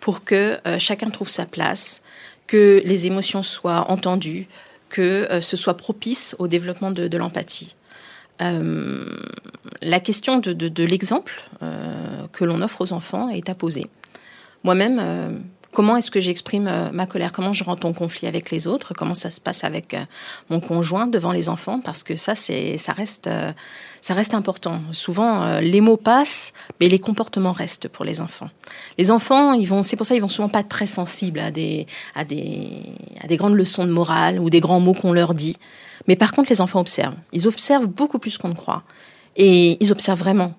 pour que chacun trouve sa place, que les émotions soient entendues, que ce soit propice au développement de l'empathie. Euh, la question de, l'exemple euh, que l'on offre aux enfants est à poser. Moi-même, euh, comment est-ce que j'exprime ma colère? Comment je rentre en conflit avec les autres? Comment ça se passe avec mon conjoint devant les enfants? Parce que ça, c'est, ça reste, ça reste important. Souvent, les mots passent, mais les comportements restent pour les enfants. Les enfants, ils vont, c'est pour ça, ils vont souvent pas être très sensibles à des, à des, à des grandes leçons de morale ou des grands mots qu'on leur dit. Mais par contre, les enfants observent. Ils observent beaucoup plus qu'on ne croit. Et ils observent vraiment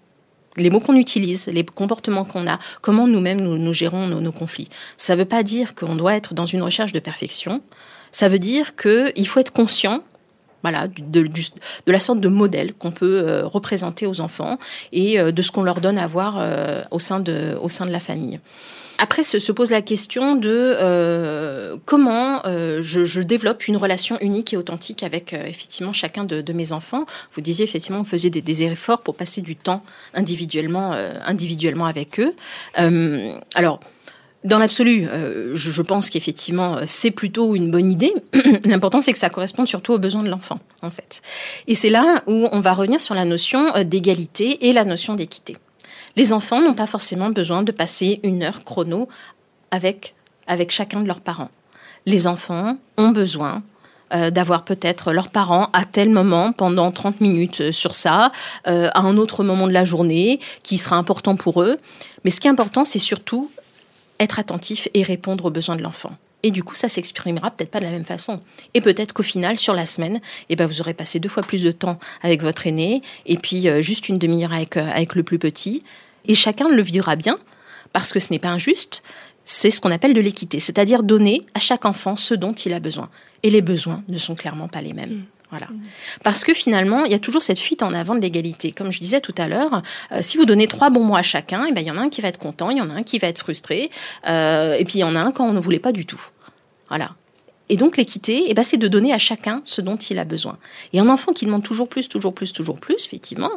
les mots qu'on utilise, les comportements qu'on a, comment nous-mêmes nous, gérons nos, conflits. Ça ne veut pas dire qu'on doit être dans une recherche de perfection. Ça veut dire qu'il faut être conscient voilà, de, la sorte de modèle qu'on peut euh, représenter aux enfants et euh, de ce qu'on leur donne à voir euh, au, sein de, au sein de la famille. Après, se, pose la question de euh, comment euh, je, développe une relation unique et authentique avec euh, effectivement chacun de, mes enfants. Vous disiez effectivement, on faisait des, efforts pour passer du temps individuellement, individuellement avec eux. alors. Dans l'absolu, je, pense qu'effectivement, c'est plutôt une bonne idée. L'important, c'est que ça corresponde surtout aux besoins de l'enfant, en fait. Et c'est là où on va revenir sur la notion d'égalité et la notion d'équité. Les enfants n'ont pas forcément besoin de passer une heure chrono avec, avec chacun de leurs parents. Les enfants ont besoin euh, d'avoir peut-être leurs parents à tel moment pendant 30 minutes euh, sur ça, euh, à un autre moment de la journée qui sera important pour eux. Mais ce qui est important, c'est surtout être attentif et répondre aux besoins de l'enfant. Et du coup, ça s'exprimera peut-être pas de la même façon. Et peut-être qu'au final, sur la semaine, eh ben, vous aurez passé deux fois plus de temps avec votre aîné, et puis euh, juste une demi-heure avec, euh, avec le plus petit. Et chacun le vivra bien, parce que ce n'est pas injuste. C'est ce qu'on appelle de l'équité, c'est-à-dire donner à chaque enfant ce dont il a besoin. Et les besoins ne sont clairement pas les mêmes. Mm. Voilà. Parce que finalement, il y a toujours cette fuite en avant de l'égalité. Comme je disais tout à l'heure, euh, si vous donnez trois bons mots à chacun, eh ben, il y en a un qui va être content, il y en a un qui va être frustré, euh, et puis il y en a un quand on ne voulait pas du tout. Voilà. Et donc l'équité, eh ben, c'est de donner à chacun ce dont il a besoin. Et un enfant qui demande toujours plus, toujours plus, toujours plus, effectivement,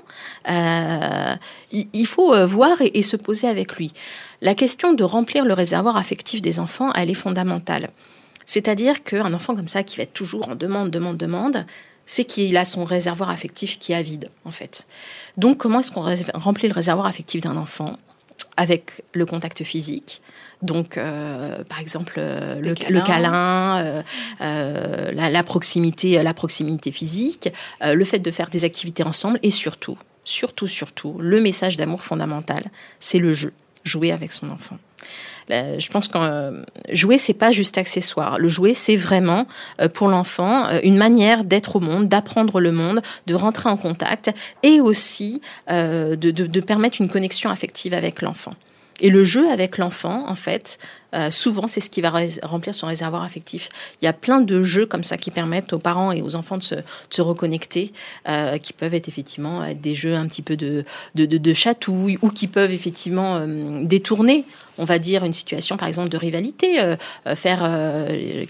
euh, il, faut voir et, et, se poser avec lui. La question de remplir le réservoir affectif des enfants, elle est fondamentale. C'est-à-dire qu'un enfant comme ça qui va être toujours en demande, demande, demande, c'est qu'il a son réservoir affectif qui est vide, en fait. Donc, comment est-ce qu'on remplit le réservoir affectif d'un enfant Avec le contact physique? Donc, euh, par exemple, euh, le, câlin, euh, la, proximité, la proximité physique, le fait de faire des activités ensemble et surtout, surtout, surtout, le message d'amour fondamental, c'est le jeu jouer avec son enfant. Je pense que euh, jouer, c'est pas juste accessoire. Le jouer, c'est vraiment euh, pour l'enfant euh, une manière d'être au monde, d'apprendre le monde, de rentrer en contact et aussi de, de permettre une connexion affective avec l'enfant. Et le jeu avec l'enfant, en fait, euh, souvent, c'est ce qui va remplir son réservoir affectif. Il y a plein de jeux comme ça qui permettent aux parents et aux enfants de se, reconnecter, euh, qui peuvent être effectivement des jeux un petit peu de, chatouille ou qui peuvent effectivement euh, détourner on va dire une situation par exemple de rivalité faire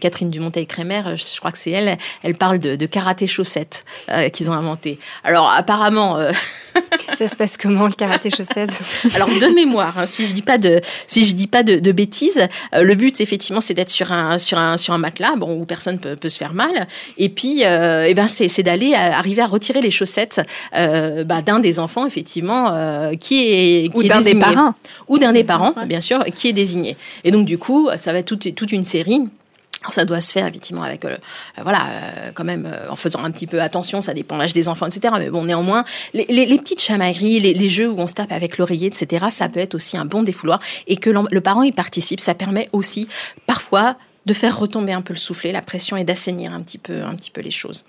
Catherine Dumontet-Crémer je crois que c'est elle elle parle de, de karaté chaussette qu'ils ont inventé alors apparemment ça se passe comment le karaté chaussette alors de mémoire hein, si je dis pas de si je dis pas de, de bêtises euh, le but, effectivement, c'est d'être sur un, sur, un, sur un matelas bon, où personne peut, peut se faire mal. Et puis, euh, eh ben, c'est d'aller arriver à retirer les chaussettes euh, bah, d'un des enfants, effectivement, qui est, qui ou d'un des parents. Ou d'un des parents, bien sûr, qui est désigné. Et donc, du coup, ça va être toute, toute une série alors ça doit se faire effectivement avec, euh, euh, voilà, euh, quand même en faisant un petit peu attention, ça dépend l'âge des enfants, etc. Mais bon, néanmoins, les, petites chamailleries, les, les, jeux où on se tape avec l'oreiller, etc. Ça peut être aussi un bon défouloir et que le parent y participe, ça permet aussi parfois de faire retomber un peu le soufflet, la pression et d'assainir un petit peu, un petit peu les choses.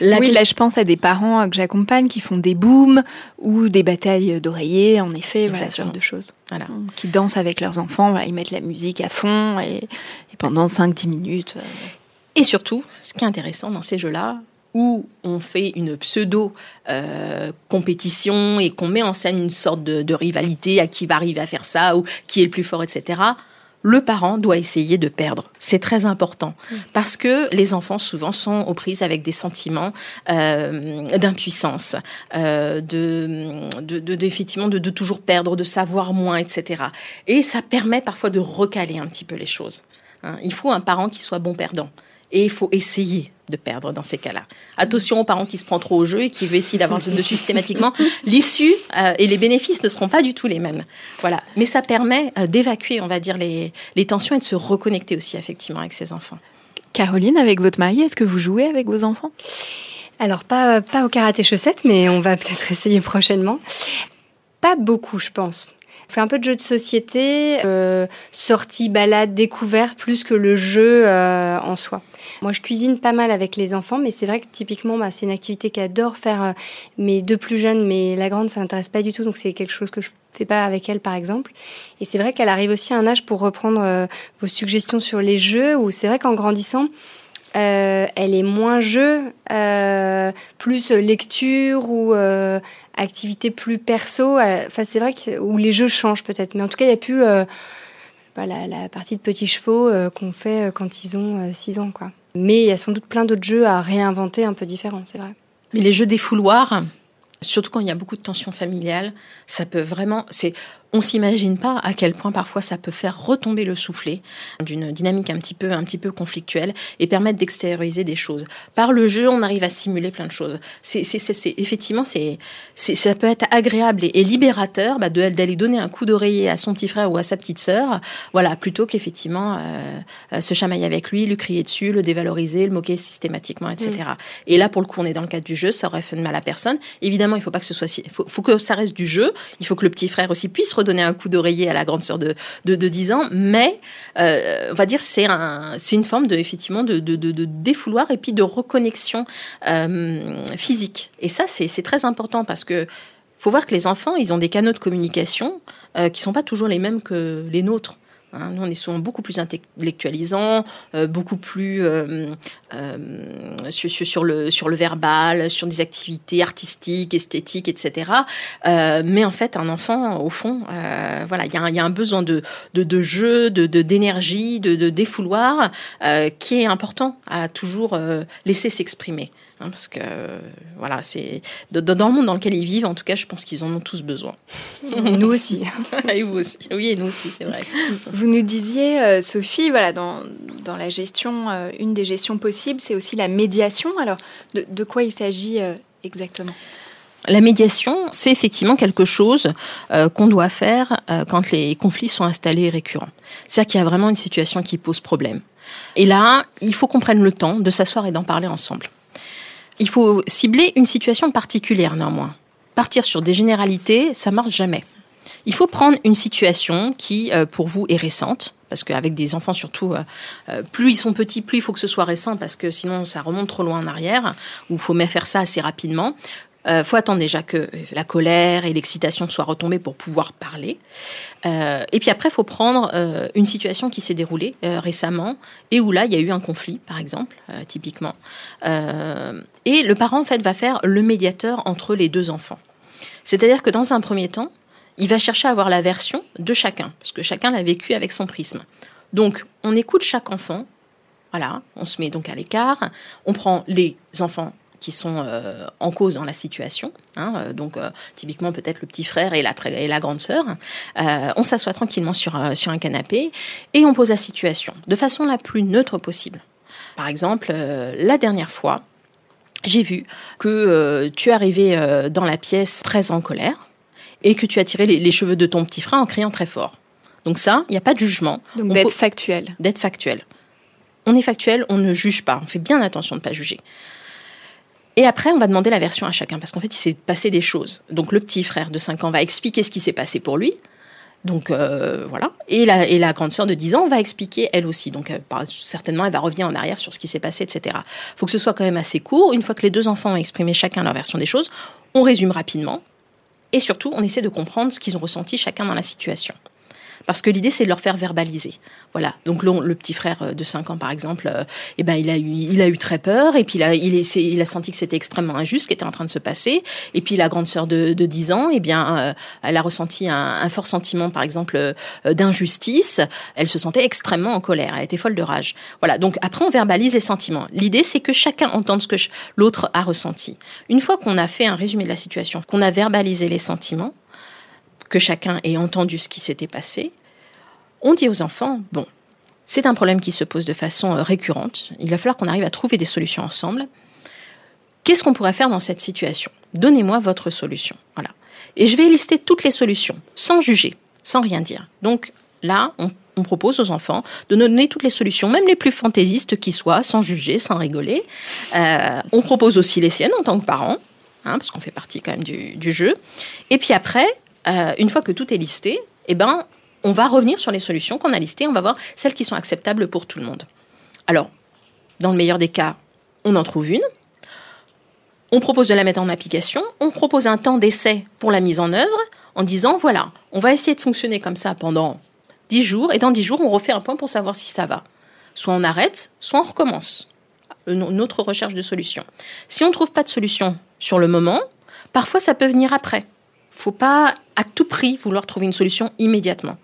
oui, là je pense à des parents que j'accompagne qui font des booms ou des batailles d'oreillers, en effet, voilà, ce genre de choses. Voilà. Qui dansent avec leurs enfants, ils mettent la musique à fond et, pendant 5-10 minutes. Euh, et surtout, ce qui est intéressant dans ces jeux-là, où on fait une pseudo euh, compétition et qu'on met en scène une sorte de, de, rivalité à qui va arriver à faire ça ou qui est le plus fort, etc le parent doit essayer de perdre. C'est très important parce que les enfants souvent sont aux prises avec des sentiments euh, d'impuissance, euh, de, de, de, effectivement de, de, toujours perdre, de savoir moins, etc. Et ça permet parfois de recaler un petit peu les choses. Hein. Il faut un parent qui soit bon perdant et il faut essayer de perdre dans ces cas-là. Attention aux parents qui se prennent trop au jeu et qui veulent essayer d'avoir de systématiquement. L'issue euh, et les bénéfices ne seront pas du tout les mêmes. Voilà. Mais ça permet euh, d'évacuer, on va dire, les, les tensions et de se reconnecter aussi effectivement avec ses enfants. Caroline, avec votre mari, est-ce que vous jouez avec vos enfants? Alors pas, pas au karaté chaussette, mais on va peut-être essayer prochainement. Pas beaucoup, je pense. On fait un peu de jeu de société, euh, sortie, balade, découverte, plus que le jeu euh, en soi. Moi, je cuisine pas mal avec les enfants, mais c'est vrai que typiquement, bah, c'est une activité qu'adore faire euh, mes deux plus jeunes, mais la grande, ça n'intéresse pas du tout, donc c'est quelque chose que je fais pas avec elle, par exemple. Et c'est vrai qu'elle arrive aussi à un âge pour reprendre euh, vos suggestions sur les jeux, où c'est vrai qu'en grandissant, euh, elle est moins jeu, euh, plus lecture ou euh, activité plus perso. Euh, enfin, c'est vrai que où les jeux changent peut-être, mais en tout cas, il y a plus bah, la, partie de petits chevaux qu'on fait quand ils ont 6 ans, quoi. Mais il y a sans doute plein d'autres jeux à réinventer un peu différents, c'est vrai. Mais les jeux des fouloirs, surtout quand il y a beaucoup de tensions familiales, ça peut vraiment, c'est on s'imagine pas à quel point parfois ça peut faire retomber le soufflet d'une dynamique un petit peu un petit peu conflictuelle et permettre d'extérioriser des choses. Par le jeu, on arrive à simuler plein de choses. C'est effectivement c'est ça peut être agréable et, libérateur bah, d'aller donner un coup d'oreiller à son petit frère ou à sa petite sœur, voilà, plutôt qu'effectivement euh, se chamailler avec lui, lui crier dessus, le dévaloriser, le moquer systématiquement, etc. Mm. Et là, pour le coup, on est dans le cadre du jeu, ça aurait fait de mal à personne. Évidemment, il faut pas que ce soit, faut, faut que ça reste du jeu. Il faut que le petit frère aussi puisse donner un coup d'oreiller à la grande sœur de, de, 10 ans, mais euh, on va dire c'est un, c'est une forme de effectivement de, de, de, défouloir et puis de reconnexion euh, physique. Et ça c'est très important parce que faut voir que les enfants ils ont des canaux de communication euh, qui sont pas toujours les mêmes que les nôtres. Hein, nous, on est souvent beaucoup plus intellectualisants, euh, beaucoup plus euh, euh, sur, le, sur le verbal, sur des activités artistiques, esthétiques, etc. mais en fait, un enfant, au fond, voilà, il y, a un besoin de, de, de jeu, de d'énergie, de, de, défouloir, qui est important à toujours laisser s'exprimer. Hein, parce que voilà, c'est dans le monde dans lequel ils vivent, en tout cas, je pense qu'ils en ont tous besoin. nous aussi. et vous aussi. Oui, et nous aussi, c'est vrai. Vous nous disiez, euh, Sophie, voilà, dans, dans la gestion, euh, une des gestions possibles, c'est aussi la médiation. Alors, de, de quoi il s'agit euh, exactement? La médiation, c'est effectivement quelque chose qu'on doit faire quand les conflits sont installés et récurrents. C'est-à-dire qu'il y a vraiment une situation qui pose problème. Et là, il faut qu'on prenne le temps de s'asseoir et d'en parler ensemble. Il faut cibler une situation particulière néanmoins. Partir sur des généralités, ça marche jamais. Il faut prendre une situation qui, euh, pour vous, est récente. Parce qu'avec des enfants, surtout, euh, euh, plus ils sont petits, plus il faut que ce soit récent, parce que sinon ça remonte trop loin en arrière, ou il faut même faire ça assez rapidement. Il faut attendre déjà que la colère et l'excitation soient retombées pour pouvoir parler. et puis après, faut prendre une situation qui s'est déroulée récemment et où là, il y a eu un conflit, par exemple, typiquement. et le parent, en fait, va faire le médiateur entre les deux enfants. C'est-à-dire que dans un premier temps, il va chercher à avoir la version de chacun, parce que chacun l'a vécu avec son prisme. Donc, on écoute chaque enfant, voilà, on se met donc à l'écart, on prend les enfants qui sont euh, en cause dans la situation, hein, euh, donc euh, typiquement peut-être le petit frère et la, et la grande sœur, on s'assoit tranquillement sur, sur un canapé et on pose la situation de façon la plus neutre possible. Par exemple, la dernière fois, j'ai vu que tu arrivais dans la pièce très en colère, et que tu as tiré les, cheveux de ton petit frère en criant très fort. Donc ça, il n'y a pas de jugement. Donc d'être factuel. D'être factuel. On est factuel, on ne juge pas, on fait bien attention de ne pas juger. Et après, on va demander la version à chacun, parce qu'en fait, il s'est passé des choses. Donc le petit frère de 5 ans va expliquer ce qui s'est passé pour lui. Donc euh, voilà. Et la, grande sœur de 10 ans va expliquer elle aussi. Donc certainement, elle va revenir en arrière sur ce qui s'est passé, etc. Il faut que ce soit quand même assez court. Une fois que les deux enfants ont exprimé chacun leur version des choses, on résume rapidement. Et surtout, on essaie de comprendre ce qu'ils ont ressenti chacun dans la situation. Parce que l'idée, c'est de leur faire verbaliser. Voilà. Donc le, petit frère euh, de 5 ans, par exemple, euh, eh ben, il, a eu, il a eu très peur. Et puis il a, il, il a senti que c'était extrêmement injuste ce qui était en train de se passer. Et puis la grande sœur de, de 10 ans, eh bien, euh, elle a ressenti un, un fort sentiment, par exemple, d'injustice. Elle se sentait extrêmement en colère. Elle était folle de rage. Voilà. Donc après, on verbalise les sentiments. L'idée, c'est que chacun entende ce que l'autre a ressenti. Une fois qu'on a fait un résumé de la situation, qu'on a verbalisé les sentiments, que chacun ait entendu ce qui s'était passé, on dit aux enfants, bon, c'est un problème qui se pose de façon euh, récurrente, il va falloir qu'on arrive à trouver des solutions ensemble. Qu'est-ce qu'on pourrait faire dans cette situation? Donnez-moi votre solution. Voilà. Et je vais lister toutes les solutions, sans juger, sans rien dire. Donc là, on, propose aux enfants de donner toutes les solutions, même les plus fantaisistes qui soient, sans juger, sans rigoler. Euh, on propose aussi les siennes en tant que parents, hein, parce qu'on fait partie quand même du, du jeu. Et puis après, euh, une fois que tout est listé, eh ben, on va revenir sur les solutions qu'on a listées, on va voir celles qui sont acceptables pour tout le monde. Alors, dans le meilleur des cas, on en trouve une, on propose de la mettre en application, on propose un temps d'essai pour la mise en œuvre en disant, voilà, on va essayer de fonctionner comme ça pendant 10 jours, et dans 10 jours, on refait un point pour savoir si ça va. Soit on arrête, soit on recommence. Une autre recherche de solution. Si on ne trouve pas de solution sur le moment, parfois ça peut venir après faut pas à tout prix vouloir trouver une solution immédiatement.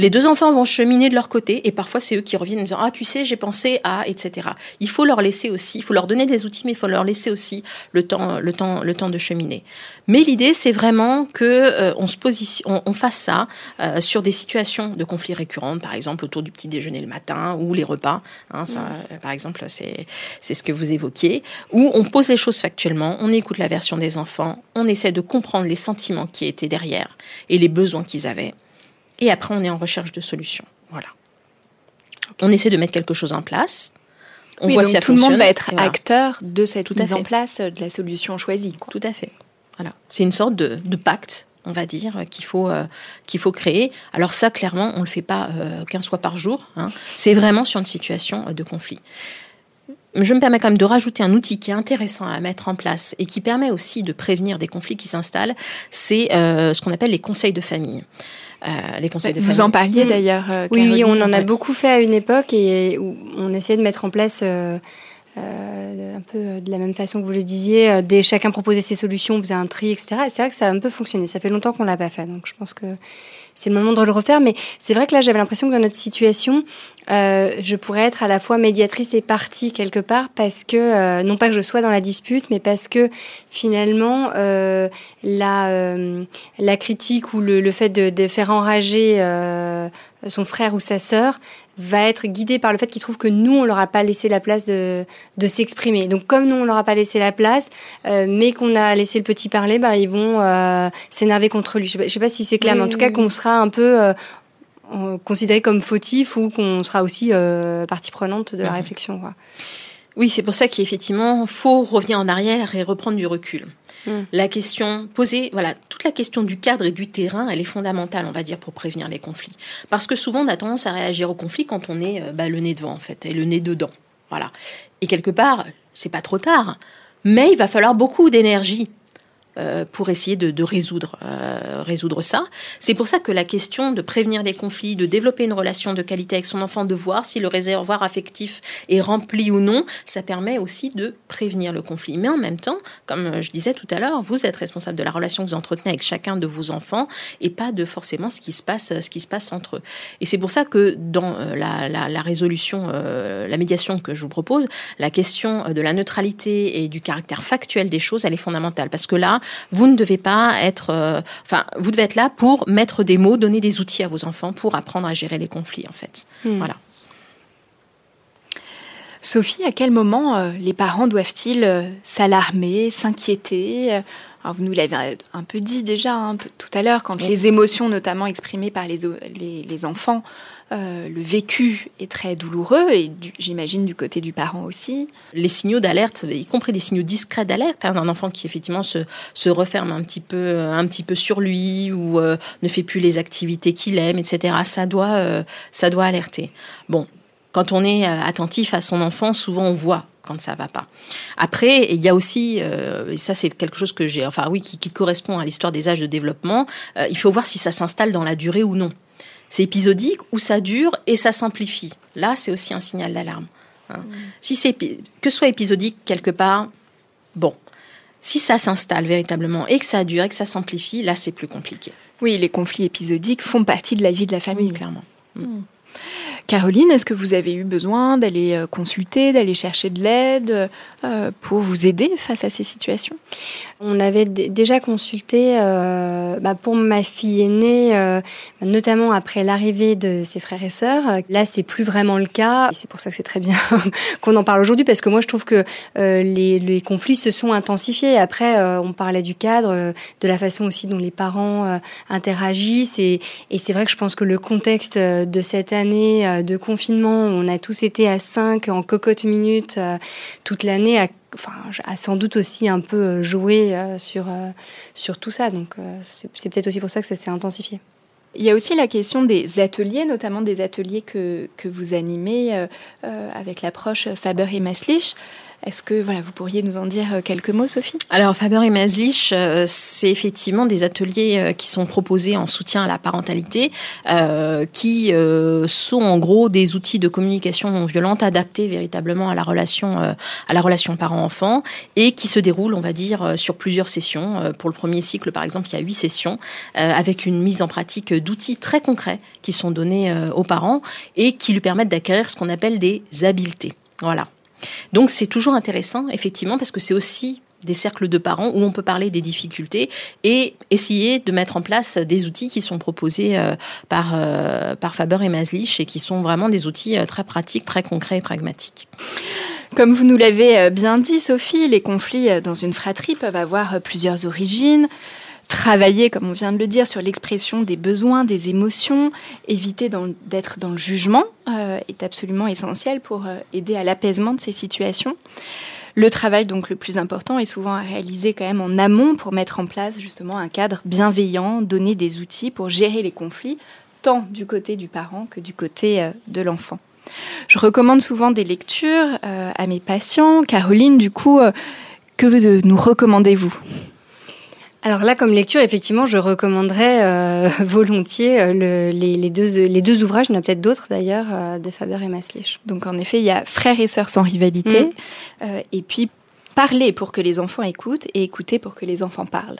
Les deux enfants vont cheminer de leur côté et parfois c'est eux qui reviennent en disant ah tu sais j'ai pensé à etc. Il faut leur laisser aussi, il faut leur donner des outils mais il faut leur laisser aussi le temps le temps le temps de cheminer. Mais l'idée c'est vraiment que euh, on se positionne, on, fasse ça euh, sur des situations de conflits récurrents par exemple autour du petit déjeuner le matin ou les repas. Hein, ça, mm. Par exemple c'est c'est ce que vous évoquiez où on pose les choses factuellement, on écoute la version des enfants, on essaie de comprendre les sentiments qui étaient derrière et les besoins qu'ils avaient et après, on est en recherche de solutions. Voilà. On essaie de mettre quelque chose en place. On voit si tout le monde va être acteur de cette mise en place de la solution choisie. Tout à fait. Voilà. C'est une sorte de, pacte, on va dire, qu'il faut, euh, qu'il faut créer. Alors ça, clairement, on ne le fait pas euh, 15 fois par jour. Hein. C'est vraiment sur une situation de conflit. Je me permets quand même de rajouter un outil qui est intéressant à mettre en place et qui permet aussi de prévenir des conflits qui s'installent. C'est euh, ce qu'on appelle les conseils de famille. Euh, les conseils de Vous en parliez mm. d'ailleurs. Euh, oui, oui, on en a beaucoup fait à une époque et où on essayait de mettre en place. Euh, un peu de la même façon que vous le disiez, dès chacun proposait ses solutions, on faisait un tri, etc. c'est vrai que ça a un peu fonctionné. Ça fait longtemps qu'on l'a pas fait, donc je pense que c'est le moment de le refaire. Mais c'est vrai que là, j'avais l'impression que dans notre situation, euh, je pourrais être à la fois médiatrice et partie quelque part parce que, euh, non pas que je sois dans la dispute, mais parce que finalement, euh, la, la critique ou le, le fait de, de, faire enrager son frère ou sa sœur va être guidé par le fait qu'il trouve que nous, on leur a pas laissé la place de, de s'exprimer. Donc, comme nous, on leur a pas laissé la place, euh, mais qu'on a laissé le petit parler, bah, ils vont euh, s'énerver contre lui. Je sais pas, sais pas si c'est clair, mais en tout cas, qu'on sera un peu euh, considéré comme fautif ou qu'on sera aussi euh, partie prenante de la réflexion. Quoi. Oui, c'est pour ça qu'effectivement, faut revenir en arrière et reprendre du recul. Mm. La question posée, voilà, toute la question du cadre et du terrain, elle est fondamentale, on va dire, pour prévenir les conflits. Parce que souvent, on a tendance à réagir au conflit quand on est bah, le nez devant, en fait, et le nez dedans. Voilà. Et quelque part, c'est pas trop tard, mais il va falloir beaucoup d'énergie euh, pour essayer de, résoudre, euh, résoudre ça. C'est pour ça que la question de prévenir les conflits, de développer une relation de qualité avec son enfant, de voir si le réservoir affectif est rempli ou non, ça permet aussi de prévenir le conflit. Mais en même temps, comme je disais tout à l'heure, vous êtes responsable de la relation que vous entretenez avec chacun de vos enfants et pas de forcément ce qui se passe, ce qui se passe entre eux. Et c'est pour ça que dans euh, la, résolution, la médiation que je vous propose, la question de la neutralité et du caractère factuel des choses, elle est fondamentale. Parce que là, vous ne devez pas être, euh, enfin, vous devez être là pour mettre des mots, donner des outils à vos enfants pour apprendre à gérer les conflits, en fait. Hmm. Voilà. Sophie, à quel moment euh, les parents doivent-ils euh, s'alarmer, s'inquiéter? Alors vous nous l'avez un peu dit déjà un peu, tout à l'heure, quand les émotions notamment exprimées par les, les enfants euh, le vécu est très douloureux et j'imagine du côté du parent aussi. Les signaux d'alerte, y compris des signaux discrets d'alerte, hein, d'un enfant qui effectivement se, referme un petit peu, euh, un petit peu sur lui ou euh, ne fait plus les activités qu'il aime, etc. Ça doit, ça doit alerter. Bon, quand on est attentif à son enfant, souvent on voit quand ça va pas. Après, il y a aussi, et ça c'est quelque chose que j'ai, enfin oui, qui, correspond à l'histoire des âges de développement, il faut voir si ça s'installe dans la durée ou non c'est épisodique ou ça dure et ça s'amplifie. Là, c'est aussi un signal d'alarme. Hein. Mm. Si c'est que ce soit épisodique quelque part, bon. Si ça s'installe véritablement et que ça dure et que ça s'amplifie, là, c'est plus compliqué. Oui, les conflits épisodiques font partie de la vie de la famille. clairement. Mm. Caroline, est-ce que vous avez eu besoin d'aller euh, consulter, d'aller chercher de l'aide euh, pour vous aider face à ces situations? On avait déjà consulté euh, bah, pour ma fille aînée, notamment après l'arrivée de ses frères et sœurs. Là, c'est plus vraiment le cas. C'est pour ça que c'est très bien qu'on en parle aujourd'hui, parce que moi, je trouve que les, conflits se sont intensifiés. Après, on parlait du cadre, de la façon aussi dont les parents interagissent, et, et c'est vrai que je pense que le contexte de cette année de confinement, on a tous été à 5 en cocotte minute euh, toute l'année, enfin, a sans doute aussi un peu euh, joué euh, sur, sur tout ça. Donc c'est peut-être aussi pour ça que ça s'est intensifié. Il y a aussi la question des ateliers, notamment des ateliers que, que vous animez avec l'approche Faber et Maslich. Est-ce que voilà, vous pourriez nous en dire euh, quelques mots, Sophie? Alors, Faber et Maslich, euh, c'est effectivement des ateliers euh, qui sont proposés en soutien à la parentalité, qui sont en gros des outils de communication non violente adaptés véritablement à la relation, à la relation parent-enfant et qui se déroulent, on va dire, sur plusieurs sessions. Pour le premier cycle, par exemple, il y a huit sessions avec une mise en pratique d'outils très concrets qui sont donnés aux parents et qui lui permettent d'acquérir ce qu'on appelle des habiletés. Voilà. Donc c'est toujours intéressant, effectivement, parce que c'est aussi des cercles de parents où on peut parler des difficultés et essayer de mettre en place des outils qui sont proposés euh, par, euh, par Faber et Maslich et qui sont vraiment des outils euh, très pratiques, très concrets et pragmatiques. Comme vous nous l'avez bien dit, Sophie, les conflits dans une fratrie peuvent avoir plusieurs origines travailler, comme on vient de le dire, sur l'expression des besoins, des émotions, éviter d'être dans le jugement euh, est absolument essentiel pour euh, aider à l'apaisement de ces situations. Le travail, donc le plus important, est souvent à réaliser quand même en amont pour mettre en place justement un cadre bienveillant, donner des outils pour gérer les conflits, tant du côté du parent que du côté euh, de l'enfant. Je recommande souvent des lectures à mes patients. Caroline, du coup, que nous recommandez-vous alors là, comme lecture, effectivement, je recommanderais euh, volontiers euh, les, deux, les deux ouvrages, il y en a peut-être d'autres d'ailleurs, euh, de Faber et Maslich. Donc en effet, il y a Frères et sœurs sans rivalité, mm. et puis Parler pour que les enfants écoutent et écouter pour que les enfants parlent.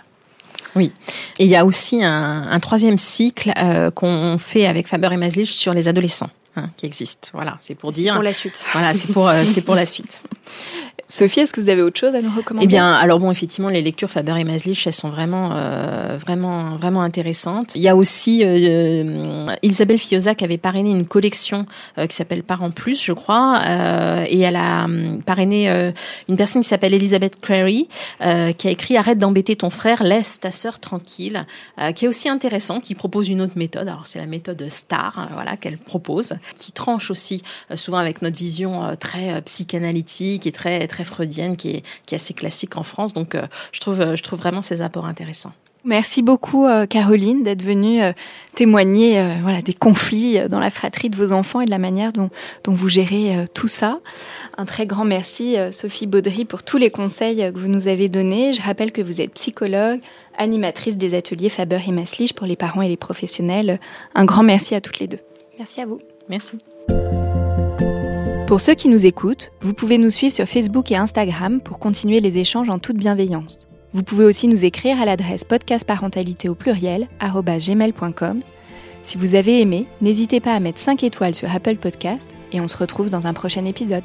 Oui, et il y a aussi un, troisième cycle qu'on fait avec Faber et Maslich sur les adolescents. Hein, qui existe. Voilà, c'est pour dire. pour la suite. Voilà, c'est pour, c'est pour la suite. Sophie, est-ce que vous avez autre chose à nous recommander? Eh bien, alors bon, effectivement, les lectures Faber et Maslich, elles sont vraiment, euh, vraiment, vraiment intéressantes. Il y a aussi euh, euh Isabelle Fioza qui avait parrainé une collection euh, qui s'appelle Parents Plus, je crois, et elle a hum, parrainé une personne qui s'appelle Elisabeth Crary, qui a écrit Arrête d'embêter ton frère, laisse ta sœur tranquille, qui est aussi intéressant, qui propose une autre méthode. Alors c'est la méthode STAR, voilà, qu'elle propose, qui tranche aussi souvent avec notre vision très psychanalytique et très très très freudienne qui est, qui est assez classique en France. Donc, je, trouve, je trouve vraiment ces apports intéressants. Merci beaucoup Caroline d'être venue témoigner voilà des conflits dans la fratrie de vos enfants et de la manière dont, dont vous gérez tout ça. Un très grand merci Sophie Baudry pour tous les conseils que vous nous avez donnés. Je rappelle que vous êtes psychologue, animatrice des ateliers Faber et Maslich pour les parents et les professionnels. Un grand merci à toutes les deux. Merci à vous. Merci. Pour ceux qui nous écoutent, vous pouvez nous suivre sur Facebook et Instagram pour continuer les échanges en toute bienveillance. Vous pouvez aussi nous écrire à l'adresse podcastparentalité au pluriel gmail.com. Si vous avez aimé, n'hésitez pas à mettre 5 étoiles sur Apple Podcast et on se retrouve dans un prochain épisode.